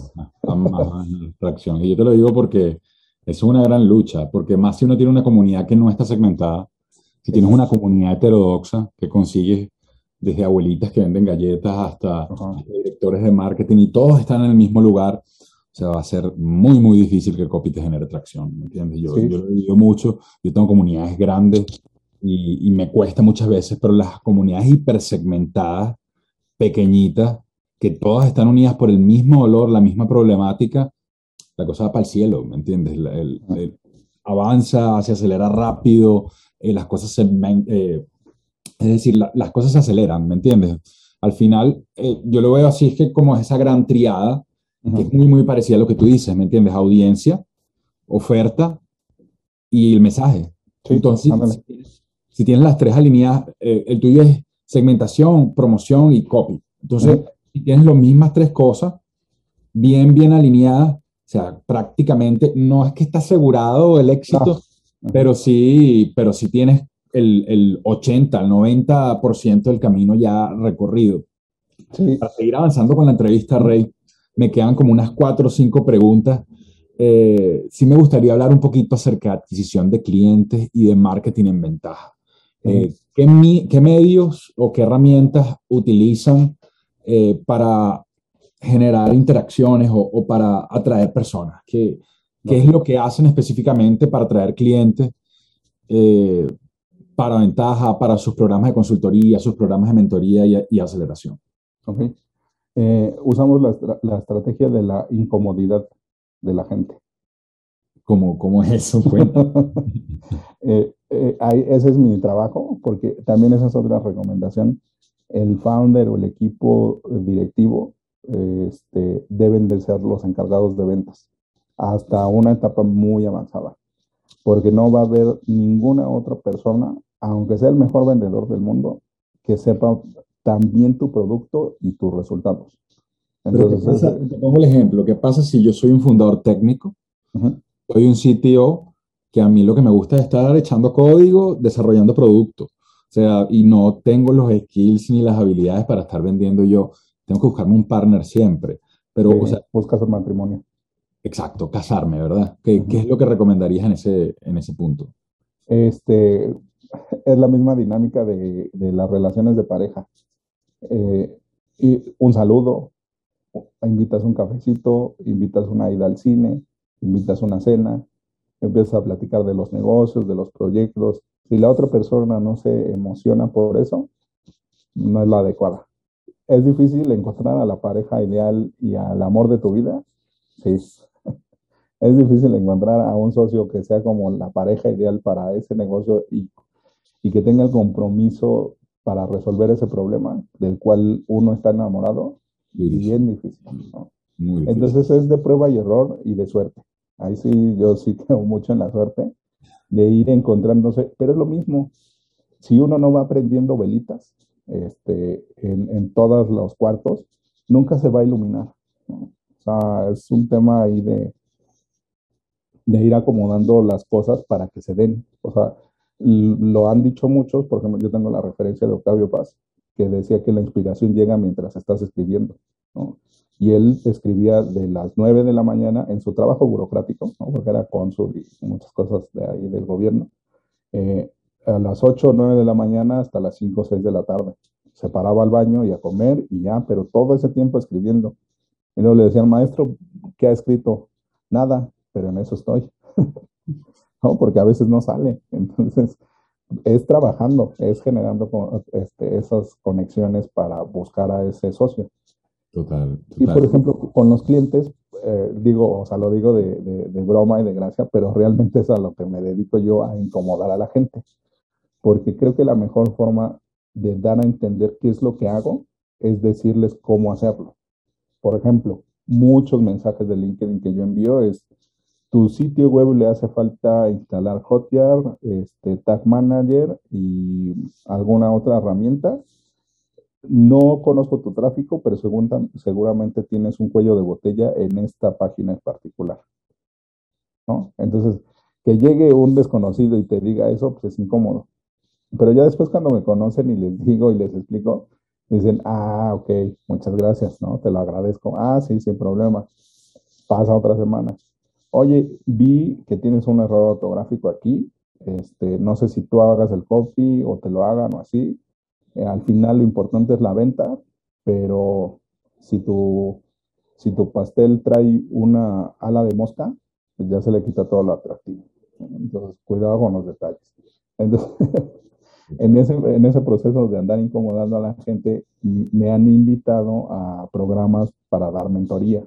tracción. Y yo te lo digo porque es una gran lucha, porque más si uno tiene una comunidad que no está segmentada, si tienes una comunidad heterodoxa que consigues desde abuelitas que venden galletas hasta directores de marketing y todos están en el mismo lugar, o sea, va a ser muy, muy difícil que el copy te genere tracción, ¿me entiendes? Yo, yo lo he vivido mucho, yo tengo comunidades grandes y, y me cuesta muchas veces, pero las comunidades hipersegmentadas, pequeñitas, que todas están unidas por el mismo dolor, la misma problemática, la cosa va para el cielo, ¿me entiendes? El, avanza, se acelera rápido, eh, las cosas se... Eh, es decir, las cosas se aceleran, ¿me entiendes? Al final, eh, yo lo veo así, es que como esa gran triada, que es muy, muy parecida a lo que tú dices, ¿me entiendes? Audiencia, oferta y el mensaje. Entonces, si, tienes las tres alineadas, el tuyo es segmentación, promoción y copy. Entonces, si tienes las mismas tres cosas, bien, bien alineadas, o sea, prácticamente no es que está asegurado el éxito, pero sí, pero sí tienes el, el 80, el 90% del camino ya recorrido. Para seguir avanzando con la entrevista, Rey, me quedan como unas cuatro o cinco preguntas. Eh, sí me gustaría hablar un poquito acerca de adquisición de clientes y de marketing en ventaja. Eh, ¿qué, ¿Qué medios o qué herramientas utilizan eh, para generar interacciones o, para atraer personas? ¿Qué, ¿Qué, es lo que hacen específicamente para atraer clientes eh, para ventaja, para sus programas de consultoría, sus programas de mentoría y, aceleración? Okay. Eh, usamos la, la, estrategia de la incomodidad de la gente. ¿Cómo, cómo es eso? ese es mi trabajo, porque también esa es otra recomendación el founder o el equipo directivo este, deben de ser los encargados de ventas hasta una etapa muy avanzada, porque no va a haber ninguna otra persona, aunque sea el mejor vendedor del mundo, que sepa también tu producto y tus resultados. Entonces, te pongo el ejemplo, ¿qué pasa si yo soy un fundador técnico? Soy un CTO que a mí lo que me gusta es estar echando código, desarrollando productos o sea, y no tengo los skills ni las habilidades para estar vendiendo yo. Tengo que buscarme un partner siempre. Pero, o sea, buscas un matrimonio. Exacto, casarme, ¿verdad? ¿Qué, ¿Qué, es lo que recomendarías en ese, en ese punto? Este, es la misma dinámica de, de las relaciones de pareja. Eh, y un saludo, invitas un cafecito, invitas una ida al cine, invitas una cena, empiezas a platicar de los negocios, de los proyectos, si la otra persona no se emociona por eso, no es la adecuada. ¿Es difícil encontrar a la pareja ideal y al amor de tu vida? Sí. Es difícil encontrar a un socio que sea como la pareja ideal para ese negocio y, y que tenga el compromiso para resolver ese problema del cual uno está enamorado. Bien difícil. difícil. Entonces es de prueba y error y de suerte. Ahí sí, yo sí creo mucho en la suerte de ir encontrándose, pero es lo mismo. Si uno no va aprendiendo velitas este, en, todos los cuartos, nunca se va a iluminar. O sea, es un tema ahí de, de ir acomodando las cosas para que se den. O sea, lo han dicho muchos, por ejemplo, yo tengo la referencia de Octavio Paz, que decía que la inspiración llega mientras estás escribiendo, ¿no? Y él escribía de las 9 de la mañana en su trabajo burocrático, ¿no? porque era cónsul y muchas cosas de ahí del gobierno, eh, a las 8 o 9 de la mañana hasta las 5 o 6 de la tarde. Se paraba al baño y a comer y ya, pero todo ese tiempo escribiendo. Y luego le decían, maestro, ¿qué ha escrito? Nada, pero en eso estoy. ¿no? Porque a veces no sale. Entonces, es trabajando, es generando este, esas conexiones para buscar a ese socio. Total, Y por ejemplo, con los clientes, eh, digo, o sea, lo digo de, de, broma y de gracia, pero realmente es a lo que me dedico yo a incomodar a la gente. Porque creo que la mejor forma de dar a entender qué es lo que hago es decirles cómo hacerlo. Por ejemplo, muchos mensajes de LinkedIn que yo envío es, tu sitio web le hace falta instalar Hotjar, este, Tag Manager y alguna otra herramienta. No conozco tu tráfico, pero seguramente tienes un cuello de botella en esta página en particular. ¿no? Entonces, que llegue un desconocido y te diga eso, pues es incómodo. Pero ya después cuando me conocen y les digo y les explico, dicen, ah, ok, muchas gracias, ¿no? Te lo agradezco. Ah, sí, sin problema. Pasa otra semana oye, vi que tienes un error ortográfico aquí, este, no sé si tú hagas el copy o te lo hagan o así. Eh, al final lo importante es la venta, pero si tu, si tu pastel trae una ala de mosca, pues ya se le quita todo lo atractivo. Entonces, cuidado con los detalles. Entonces, en, ese, en ese proceso de andar incomodando a la gente, me han invitado a programas para dar mentoría.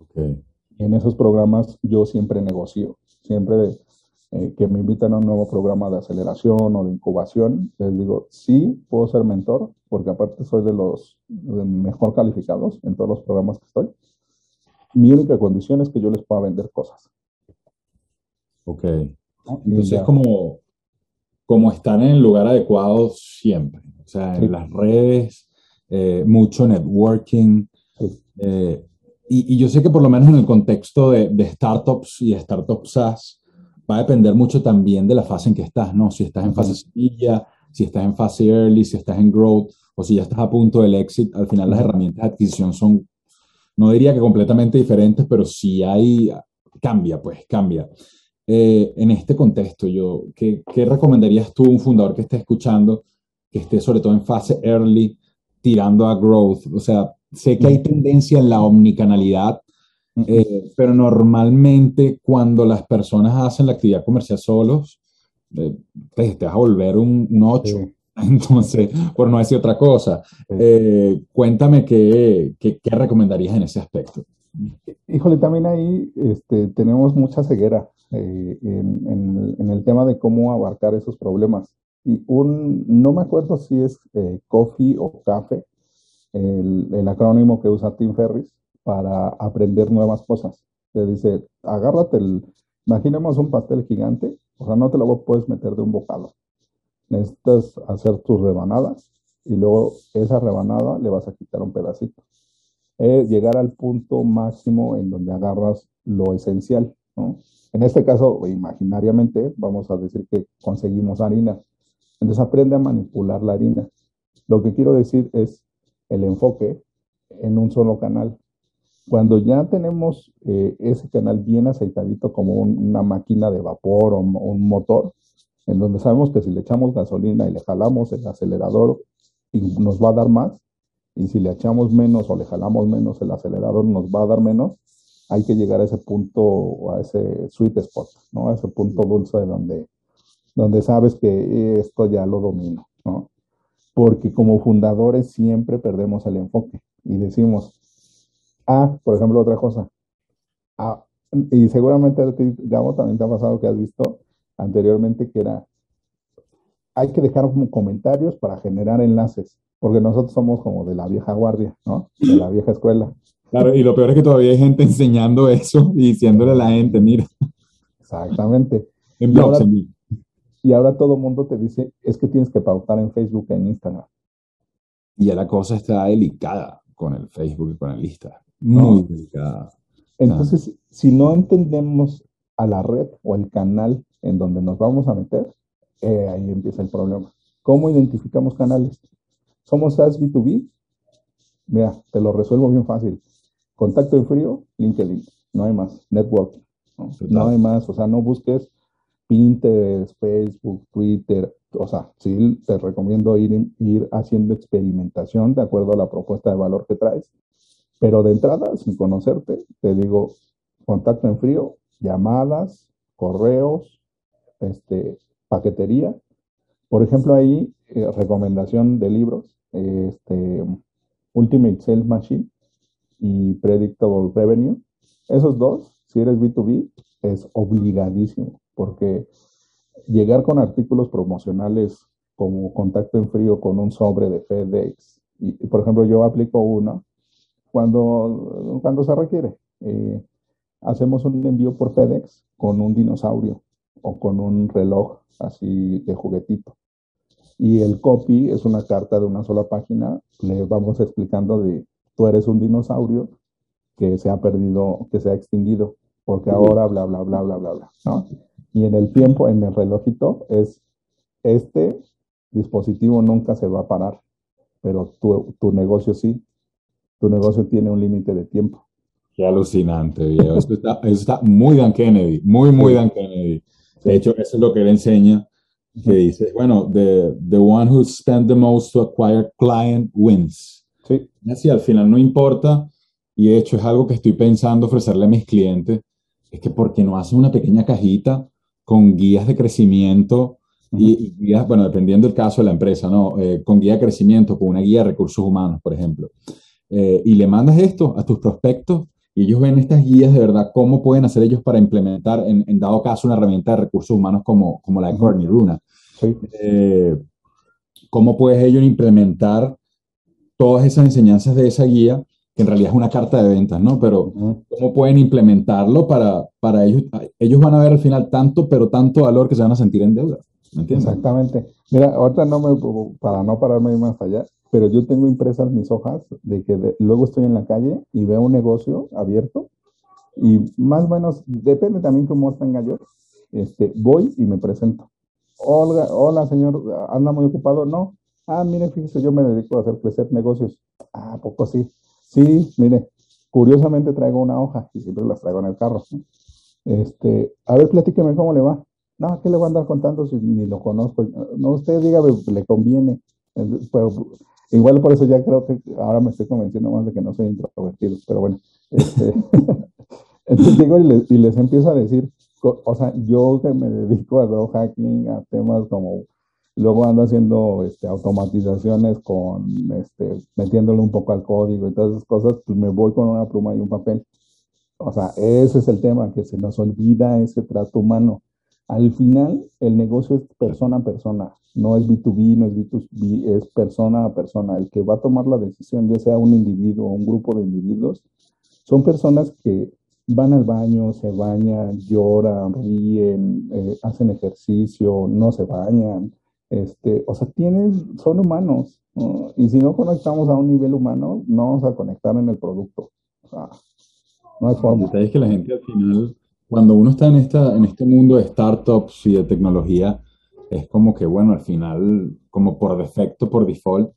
Okay en esos programas yo siempre negocio, siempre eh, que me invitan a un nuevo programa de aceleración o de incubación, les digo, sí, puedo ser mentor, porque aparte soy de los mejor calificados en todos los programas que estoy. Mi única condición es que yo les pueda vender cosas. Ok. Entonces, como, como estar en el lugar adecuado siempre. O sea, en las redes, eh, mucho networking. Eh, y, yo sé que por lo menos en el contexto de, startups y startups SaaS, va a depender mucho también de la fase en que estás, ¿no? Si estás en fase semilla, si estás en fase early, si estás en growth, o si ya estás a punto del exit, al final las herramientas de adquisición son, no diría que completamente diferentes, pero si hay, cambia, pues, cambia. Eh, en este contexto, yo, ¿qué, ¿qué recomendarías tú a un fundador que esté escuchando, que esté sobre todo en fase early, tirando a growth? O sea, Sé que hay tendencia en la omnicanalidad, eh, pero normalmente cuando las personas hacen la actividad comercial solos, eh, te, vas a volver un, 8. Entonces, por no decir otra cosa, eh, cuéntame qué, qué, recomendarías en ese aspecto. Híjole, también ahí este, tenemos mucha ceguera en, en, el tema de cómo abarcar esos problemas. Y un, no me acuerdo si es coffee o café, el, acrónimo que usa Tim Ferris para aprender nuevas cosas. Que dice, agárrate el, imaginemos un pastel gigante, o sea, no te lo puedes meter de un bocado. Necesitas hacer tus rebanadas y luego esa rebanada le vas a quitar un pedacito. Es llegar al punto máximo en donde agarras lo esencial, En este caso, imaginariamente, vamos a decir que conseguimos harina. Entonces aprende a manipular la harina. Lo que quiero decir es, el enfoque en un solo canal. Cuando ya tenemos eh, ese canal bien aceitadito como una máquina de vapor o un motor, en donde sabemos que si le echamos gasolina y le jalamos el acelerador nos va a dar más, y si le echamos menos o le jalamos menos, el acelerador nos va a dar menos, hay que llegar a ese punto, a ese sweet spot, ¿no? A ese punto dulce donde, donde sabes que esto ya lo domino, ¿no? porque como fundadores siempre perdemos el enfoque y decimos, ah, por ejemplo, otra cosa, ah, y seguramente a ti, Gabo, también te ha pasado que has visto anteriormente que era, hay que dejar como comentarios para generar enlaces, porque nosotros somos como de la vieja guardia, ¿no? De la vieja escuela. Claro, y lo peor es que todavía hay gente enseñando eso y diciéndole a la gente, mira. Exactamente. En blogs, en y ahora todo el mundo te dice, es que tienes que pautar en Facebook e en Instagram. Y ya la cosa está delicada con el Facebook y con el Insta. Muy delicada. Entonces, si no entendemos a la red o el canal en donde nos vamos a meter, eh, ahí empieza el problema. ¿Cómo identificamos canales? ¿Somos SaaS B2B? Mira, te lo resuelvo bien fácil. Contacto en frío, LinkedIn. No hay más. Networking. ¿no? no hay más. O sea, no busques Pinterest, Facebook, Twitter. O sea, sí te recomiendo ir, ir haciendo experimentación de acuerdo a la propuesta de valor que traes. Pero de entrada, sin conocerte, te digo, contacto en frío, llamadas, correos, este, paquetería. Por ejemplo, ahí, eh, recomendación de libros, este, Ultimate Sales Machine y Predictable Revenue. Esos dos, si eres B2B, es obligadísimo, porque llegar con artículos promocionales como contacto en frío con un sobre de FedEx, y, por ejemplo, yo aplico uno cuando, cuando se requiere. Eh, hacemos un envío por FedEx con un dinosaurio o con un reloj así de juguetito. Y el copy es una carta de una sola página. Le vamos explicando de tú eres un dinosaurio que se ha perdido, que se ha extinguido, porque ahora bla, bla, bla, bla, bla, bla, ¿no? Y en el tiempo, en el relojito, es este dispositivo nunca se va a parar, pero tu, tu negocio sí. Tu negocio tiene un límite de tiempo. Qué alucinante, viejo. Eso está, eso está muy Dan Kennedy, muy, muy Dan Kennedy. De hecho, eso es lo que él enseña, que dice, bueno, the, the one who spent the most to acquire client wins. Sí. Así al final no importa, y de hecho es algo que estoy pensando ofrecerle a mis clientes, es que porque no hacen una pequeña cajita con guías de crecimiento y, y guías, bueno, dependiendo del caso de la empresa, ¿no? Eh, con guía de crecimiento, con una guía de recursos humanos, por ejemplo. Eh, y le mandas esto a tus prospectos y ellos ven estas guías de verdad, cómo pueden hacer ellos para implementar, en, en dado caso, una herramienta de recursos humanos como, como la de Courtney Runa. Sí. Eh, cómo puedes ellos implementar todas esas enseñanzas de esa guía, que en realidad es una carta de ventas, ¿no? Pero cómo pueden implementarlo para, para ellos. Ellos van a ver al final tanto, pero tanto valor que se van a sentir en deuda. ¿Me entiendes? Exactamente. Mira, ahorita no me, para no pararme más allá, pero yo tengo impresas mis hojas de que de- luego estoy en la calle y veo un negocio abierto y más o menos, depende también cómo tenga yo, este, voy y me presento. Olga, hola señor, anda muy ocupado. No. Ah, mire, fíjese, yo me dedico a hacer crecer negocios. Ah, ¿a poco sí. Sí, mire, curiosamente traigo una hoja y siempre las traigo en el carro. Este, a ver, platíqueme cómo le va. No, ¿qué le voy a andar contando si ni lo conozco? No, usted dígame, le conviene. Pero, igual por eso ya creo que ahora me estoy convenciendo más de que no soy introvertido, pero bueno. este, entonces llego y les, y les empiezo a decir, o sea, yo que me dedico a grow hacking, a temas como, luego ando haciendo este, automatizaciones con, este, metiéndole un poco al código y todas esas cosas, pues me voy con una pluma y un papel. O sea, ese es el tema, que se nos olvida ese trato humano. Al final, el negocio es persona a persona, no es B2B, no es B2B, es persona a persona. El que va a tomar la decisión, ya sea un individuo o un grupo de individuos, son personas que van al baño, se bañan, lloran, ríen, eh, hacen ejercicio, no se bañan. Este, o sea, tienen, son humanos, ¿no? Y si no conectamos a un nivel humano, no vamos a conectar en el producto. No hay forma. que la gente al final, cuando uno está en, esta, en este mundo de startups y de tecnología, es como que, bueno, al final, como por defecto, por default,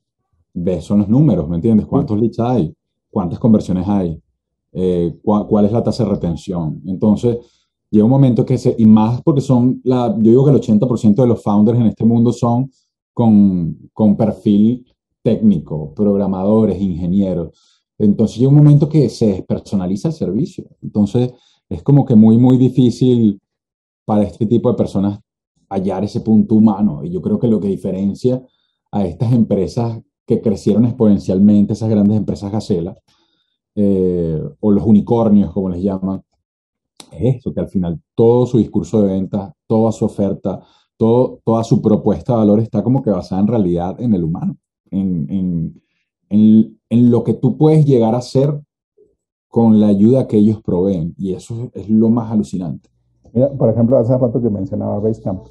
ves son los números, ¿me entiendes? ¿Cuántos leads hay? ¿Cuántas conversiones hay? Eh, cua- ¿Cuál es la tasa de retención? Entonces, llega un momento que se, y más porque son, la, yo digo que el 80% de los founders en este mundo son con, con perfil técnico, programadores, ingenieros. Entonces llega un momento que se despersonaliza el servicio. Entonces es como que muy, muy difícil para este tipo de personas hallar ese punto humano. Y yo creo que lo que diferencia a estas empresas que crecieron exponencialmente, esas grandes empresas gacelas, eh, o los unicornios, como les llaman, es eso, que al final todo su discurso de ventas, toda su oferta, todo, toda su propuesta de valor está como que basada en realidad en el humano, en, en, en, en lo que tú puedes llegar a hacer con la ayuda que ellos proveen. Y eso es lo más alucinante. Mira, por ejemplo, hace rato que mencionaba Basecamp.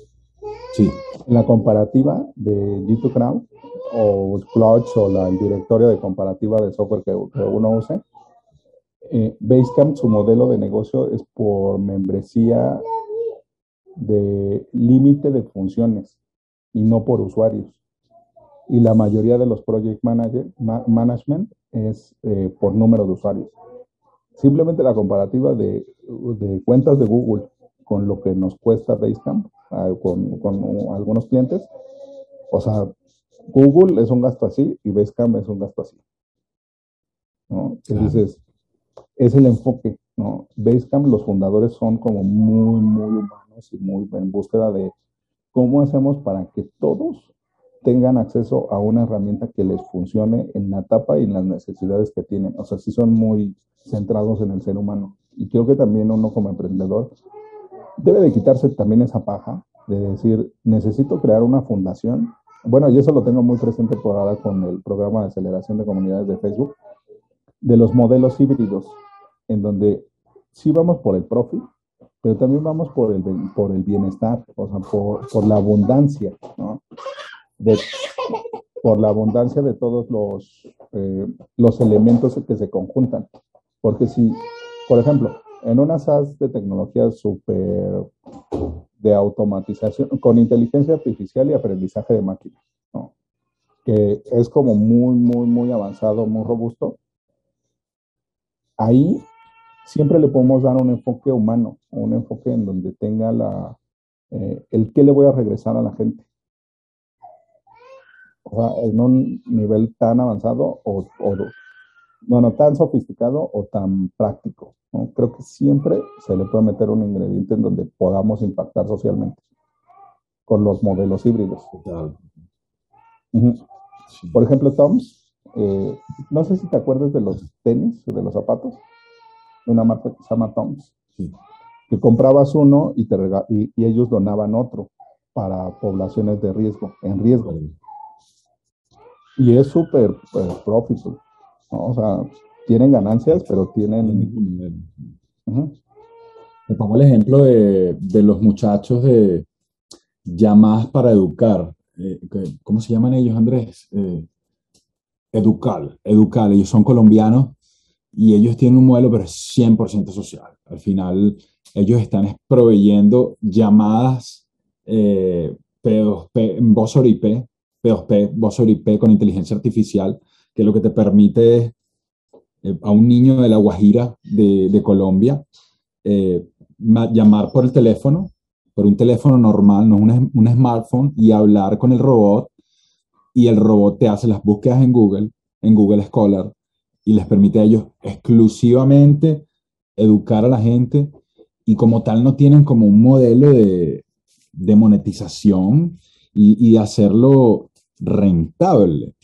Sí, En la comparativa de G2 Crowd o Clutch o la, el directorio de comparativa de software que, que uno use, Eh, Basecamp, su modelo de negocio es por membresía de límite de funciones y no por usuarios. Y la mayoría de los project manager, management es eh, por número de usuarios. Simplemente la comparativa de, de, cuentas de Google con lo que nos cuesta Basecamp, ah, con, con, algunos clientes, o sea, Google es un gasto así y Basecamp es un gasto así. ¿no? Entonces, es el enfoque, ¿no? Basecamp, los fundadores son como muy, muy humanos y muy en búsqueda de cómo hacemos para que todos tengan acceso a una herramienta que les funcione en la etapa y en las necesidades que tienen. O sea, sí son muy centrados en el ser humano. Y creo que también uno como emprendedor debe de quitarse también esa paja de decir, necesito crear una fundación. Bueno, y eso lo tengo muy presente por ahora con el programa de aceleración de comunidades de Facebook, de los modelos híbridos, en donde sí vamos por el profit, pero también vamos por el, por el bienestar, o sea, por, por la abundancia, ¿no? Por la abundancia de todos los, eh, los elementos que se conjuntan. Porque si, por ejemplo, en una SaaS de tecnología súper de automatización, con inteligencia artificial y aprendizaje de máquina, ¿no? que es como muy, muy, muy avanzado, muy robusto, ahí siempre le podemos dar un enfoque humano, un enfoque en donde tenga la, eh, el qué le voy a regresar a la gente. O sea, en un nivel tan avanzado o, o bueno, tan sofisticado o tan práctico. ¿no? Creo que siempre se le puede meter un ingrediente en donde podamos impactar socialmente con los modelos híbridos. Por ejemplo, Toms, eh, no sé si te acuerdas de los tenis, de los zapatos, de una marca que se llama Toms, que comprabas uno y, te y, y, ellos donaban otro para poblaciones de riesgo, en riesgo. Y es súper pues, profitable. O sea, tienen ganancias, pero tienen... Me pongo el ejemplo de, de, los muchachos de llamadas para educar. Eh, ¿Cómo se llaman ellos, Andrés? Eh, educal, educal. Ellos son colombianos y ellos tienen un modelo, pero es 100% social. Al final, ellos están proveyendo llamadas eh, P2P, voz IP, P2P, voz sobre IP con inteligencia artificial que lo que te permite es eh, a un niño de la Guajira de, Colombia eh, llamar por el teléfono, por un teléfono normal, no un, un smartphone, y hablar con el robot, y el robot te hace las búsquedas en Google, en Google Scholar, y les permite a ellos exclusivamente educar a la gente, y como tal no tienen como un modelo de, de monetización y, y hacerlo rentable.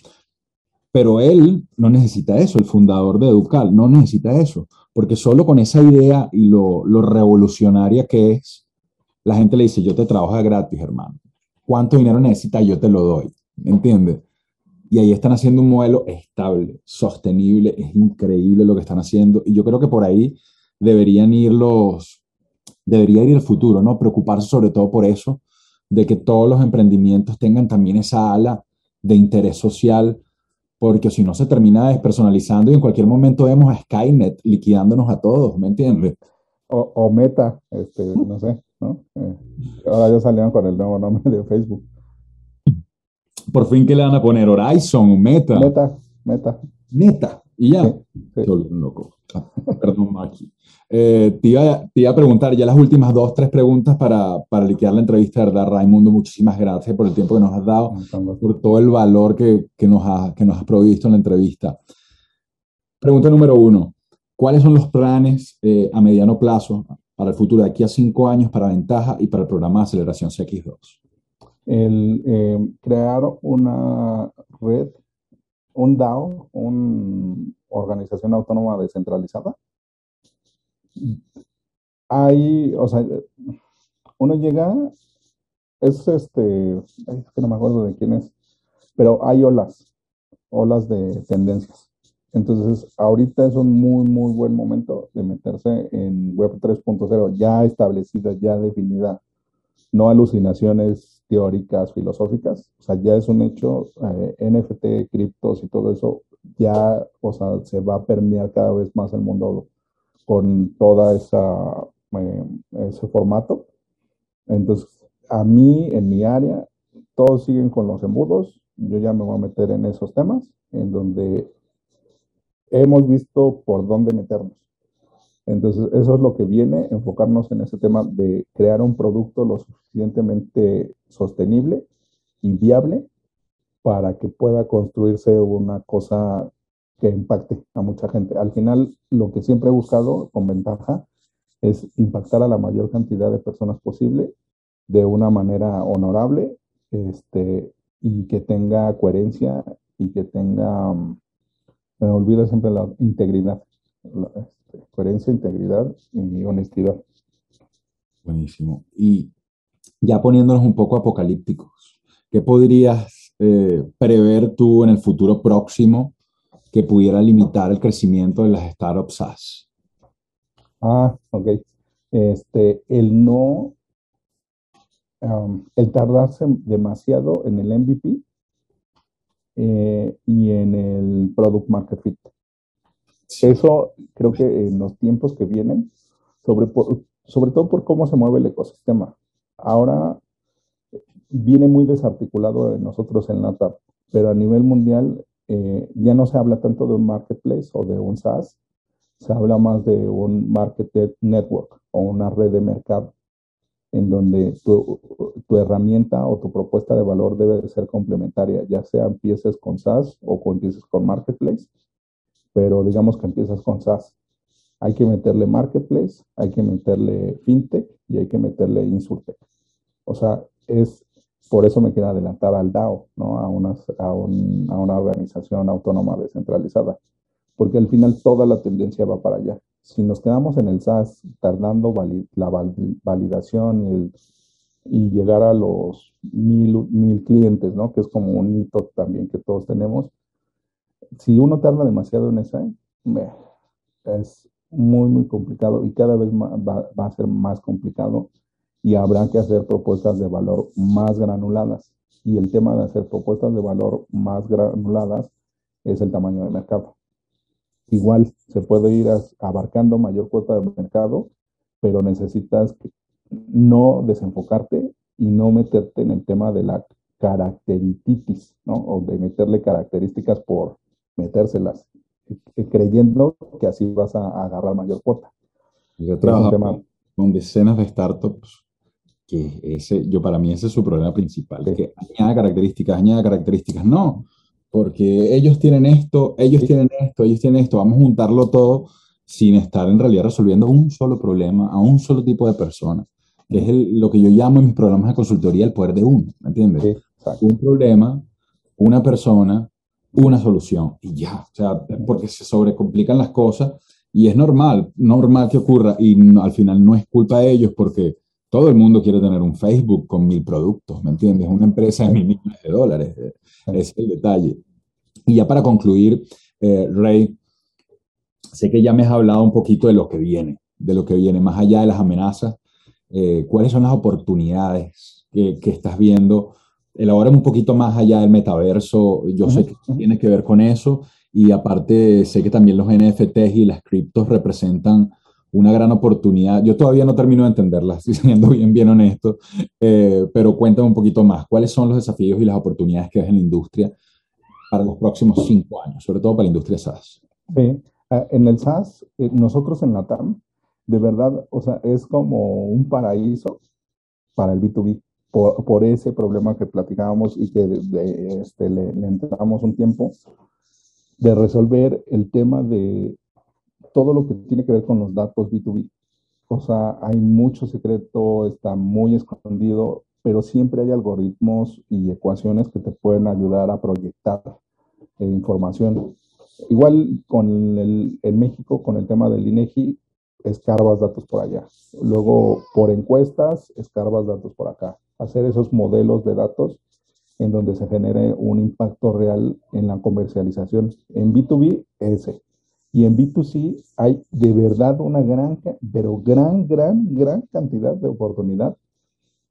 Pero él no necesita eso, el fundador de Educal no necesita eso, porque solo con esa idea y lo, revolucionaria que es, la gente le dice, yo te trabajo gratis, hermano. ¿Cuánto dinero necesitas? Yo te lo doy. ¿Me entiendes? Y ahí están haciendo un modelo estable, sostenible, es increíble lo que están haciendo. Y yo creo que por ahí deberían ir los, debería ir el futuro, ¿no? Preocuparse sobre todo por eso, de que todos los emprendimientos tengan también esa ala de interés social porque si no se termina despersonalizando y en cualquier momento vemos a Skynet liquidándonos a todos, ¿me entiendes? O, Meta, este, no sé, ¿no? Eh, ahora ya salieron con el nuevo nombre de Facebook. Por fin, ¿qué le van a poner? Horizon, Meta. Meta, Meta. Meta, y ya. Sí, loco. Perdón, Maki. Eh, te, iba, a preguntar ya las últimas dos, tres preguntas para, para liquidar la entrevista, ¿verdad? Raimundo, muchísimas gracias por el tiempo que nos has dado, por todo el valor que, que, nos, ha, que nos has provisto en la entrevista. Pregunta número uno. ¿Cuáles son los planes eh, a mediano plazo para el futuro de aquí a cinco años para Ventaja y para el programa de aceleración CX2? El eh, crear una red, un DAO, una organización autónoma descentralizada, hay, o sea, uno llega, es este, es que no me acuerdo de quién es, pero hay olas, olas de tendencias. Entonces, ahorita es un muy, muy buen momento de meterse en Web 3.0, ya establecida, ya definida, no alucinaciones teóricas, filosóficas, o sea, ya es un hecho, eh, NFT, criptos y todo eso, ya, o sea, se va a permear cada vez más el mundo con toda esa eh, ese formato. Entonces, a mí, en mi área, todos siguen con los embudos. Yo ya me voy a meter en esos temas, en donde hemos visto por dónde meternos. Entonces, eso es lo que viene, enfocarnos en ese tema de crear un producto lo suficientemente sostenible y viable para que pueda construirse una cosa que impacte a mucha gente. Al final, lo que siempre he buscado con ventaja es impactar a la mayor cantidad de personas posible de una manera honorable este, y que tenga coherencia y que tenga, mm, me olvido siempre la integridad, este, coherencia, integridad y honestidad. Buenísimo. Y ya poniéndonos un poco apocalípticos, ¿qué podrías eh, prever tú en el futuro próximo que pudiera limitar el crecimiento de las startups SaaS? Ah, ok. Este, el no, el tardarse demasiado en el MVP eh, y en el Product Market Fit. Eso creo que en los tiempos que vienen, sobre, sobre todo por cómo se mueve el ecosistema. Ahora viene muy desarticulado de nosotros en la TAP, pero a nivel mundial eh, ya no se habla tanto de un marketplace o de un SaaS, se habla más de un market network o una red de mercado en donde tu, tu, herramienta o tu propuesta de valor debe de ser complementaria, ya sea empieces con SaaS o empieces con Marketplace, pero digamos que empiezas con SaaS. Hay que meterle Marketplace, hay que meterle FinTech y hay que meterle Insurtech. O sea, es por eso me quiero adelantar al DAO, ¿no? a, una, a, un, a una organización autónoma descentralizada porque al final toda la tendencia va para allá. Si nos quedamos en el SaaS tardando la validación y, y, llegar a los mil, mil clientes, ¿no? que es como un hito también que todos tenemos, si uno tarda demasiado en esa, es muy, muy complicado y cada vez va, va a ser más complicado y habrá que hacer propuestas de valor más granuladas. Y el tema de hacer propuestas de valor más granuladas es el tamaño de mercado. Igual se puede ir abarcando mayor cuota de mercado, pero necesitas no desenfocarte y no meterte en el tema de la caracteritis, ¿no? O de meterle características por metérselas, eh, creyendo que así vas a, agarrar mayor cuota. Yo trabajo con decenas de startups que ese, yo para mí ese es su problema principal, que añade características, añade características. No, porque ellos tienen esto, ellos tienen esto, ellos tienen esto, vamos a juntarlo todo sin estar en realidad resolviendo un solo problema a un solo tipo de persona, que es lo que yo llamo en mis programas de consultoría el poder de uno, ¿me entiendes? un problema, una persona, una solución y ya, o sea, porque se sobrecomplican las cosas y es normal, normal que ocurra y al final no es culpa de ellos porque todo el mundo quiere tener un Facebook con mil productos, ¿me entiendes? Una empresa de mil millones de dólares, eh, es el detalle. Y ya para concluir, eh, Rey, sé que ya me has hablado un poquito de lo que viene, de lo que viene, más allá de las amenazas, eh, ¿cuáles son las oportunidades que, que estás viendo? Elabora un poquito más allá del metaverso, yo sé que tiene que ver con eso y aparte sé que también los NFTs y las criptos representan una gran oportunidad. Yo todavía no termino de entenderlas, siendo bien, bien honesto, eh, pero cuéntame un poquito más. ¿Cuáles son los desafíos y las oportunidades que ves en la industria para los próximos cinco años, sobre todo para la industria SaaS? Sí, ah, en el SaaS, eh, nosotros en la TAM, de verdad, o sea, es como un paraíso para el B2B. Por, por ese problema que platicábamos y que de, este, le, le entramos un tiempo de resolver el tema de todo lo que tiene que ver con los datos B2B. O sea, hay mucho secreto, está muy escondido, pero siempre hay algoritmos y ecuaciones que te pueden ayudar a proyectar eh, información. Igual con el, en México, con el tema del INEGI, escarbas datos por allá. Luego, por encuestas, escarbas datos por acá. Hacer esos modelos de datos en donde se genere un impacto real en la comercialización. En B2B, ese. Y en B2C hay de verdad una gran, pero gran, gran, gran cantidad de oportunidad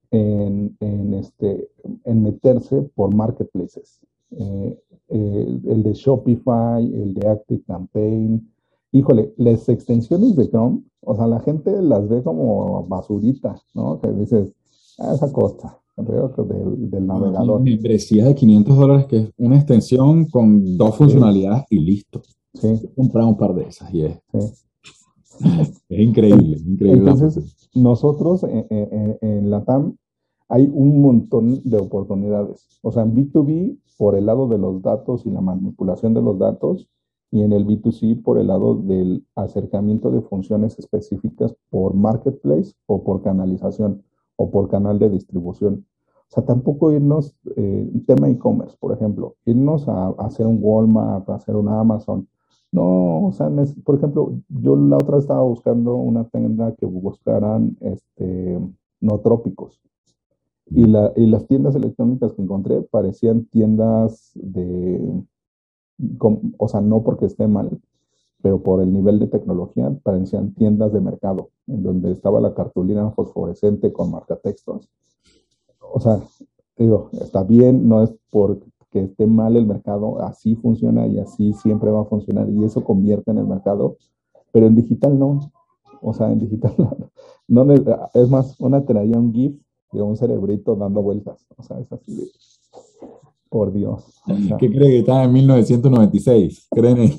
en, en este, en meterse por marketplaces. Eh, eh, el de Shopify, el de Active Campaign, híjole, las extensiones de Chrome, o sea, la gente las ve como basurita, ¿no? Que dices, a ah, esa costa, del, del navegador. Membresía de 500 dólares, que es una extensión con dos funcionalidades y listo. Sí. Comprar un par de esas y es. Es increíble, increíble. Entonces, nosotros en, en, en la TAM hay un montón de oportunidades. O sea, en B2B, por el lado de los datos y la manipulación de los datos, y en el B2C por el lado del acercamiento de funciones específicas por marketplace o por canalización o por canal de distribución. O sea, tampoco irnos, eh, tema e-commerce, por ejemplo, irnos a, hacer un Walmart, a hacer un Amazon. No, o sea, por ejemplo, yo la otra estaba buscando una tienda que buscaran este, no trópicos. Y, la, y las tiendas electrónicas que encontré parecían tiendas de, o sea, no porque esté mal, pero por el nivel de tecnología parecían tiendas de mercado, en donde estaba la cartulina fosforescente con marcatextos. O sea, digo, está bien, no es porque esté mal el mercado, así funciona y así siempre va a funcionar y eso convierte en el mercado, pero en digital no. O sea, en digital no, no es más, una traía un GIF de un cerebrito dando vueltas. O sea, es así de, por Dios. ¿Qué cree que estaba en 1996? ¿Creen?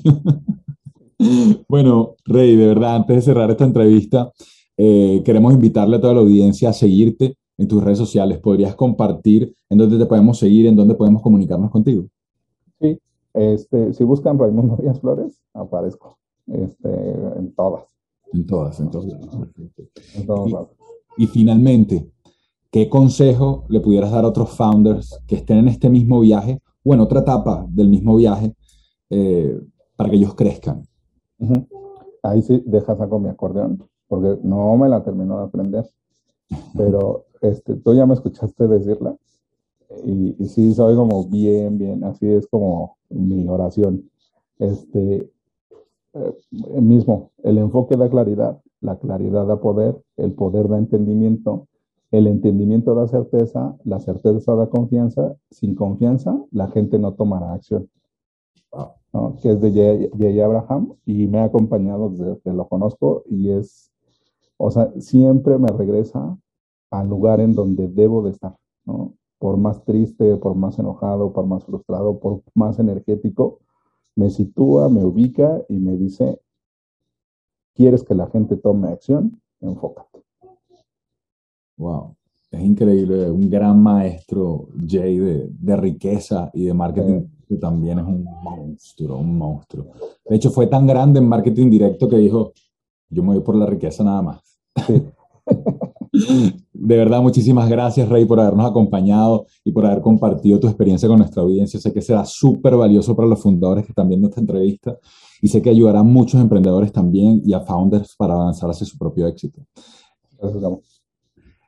bueno, Rey, de verdad, antes de cerrar esta entrevista, eh, queremos invitarle a toda la audiencia a seguirte en tus redes sociales. ¿Podrías compartir en dónde te podemos seguir, en dónde podemos comunicarnos contigo? Sí, este, si buscan Raimundo Díaz Flores, aparezco este, en todas. En todas, en todas. En todas. Y, y finalmente, ¿qué consejo le pudieras dar a otros founders que estén en este mismo viaje o en otra etapa del mismo viaje eh, para que ellos crezcan? Ahí sí, deja saco mi acordeón, porque no me la terminó de aprender, pero este, tú ya me escuchaste decirla y, sí, soy como bien, bien, así es como mi oración. Este, eh, mismo, el enfoque da claridad, la claridad da poder, el poder da entendimiento el entendimiento da certeza, la certeza da confianza. Sin confianza, la gente no tomará acción. Que es de J. Abraham y me ha acompañado desde que lo conozco y es, o sea, siempre me regresa al lugar en donde debo de estar, ¿no? Por más triste, por más enojado, por más frustrado, por más energético, me sitúa, me ubica y me dice, ¿quieres que la gente tome acción? Enfócate. Wow, es increíble, un gran maestro, Jay, de, de riqueza y de marketing, que también es un monstruo, un monstruo. De hecho, fue tan grande en marketing directo que dijo, yo me voy por la riqueza nada más. de verdad, muchísimas gracias, Rey, por habernos acompañado y por haber compartido tu experiencia con nuestra audiencia. Sé que será súper valioso para los fundadores que están viendo esta entrevista y sé que ayudará a muchos emprendedores también y a founders para avanzar hacia su propio éxito.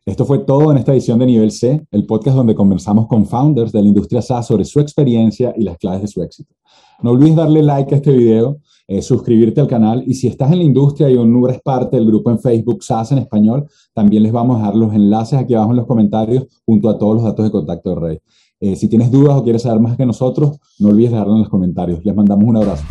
Esto fue todo en esta edición de Nivel C, el podcast donde conversamos con founders de la industria SaaS sobre su experiencia y las claves de su éxito. No olvides darle like a este video, eh, suscribirte al canal y si estás en la industria y o no eres parte del grupo en Facebook SaaS en español, también les vamos a dejar los enlaces aquí abajo en los comentarios junto a todos los datos de contacto de Rey. Eh, si tienes dudas o quieres saber más que nosotros, no olvides dejarlo en los comentarios. Les mandamos un abrazo.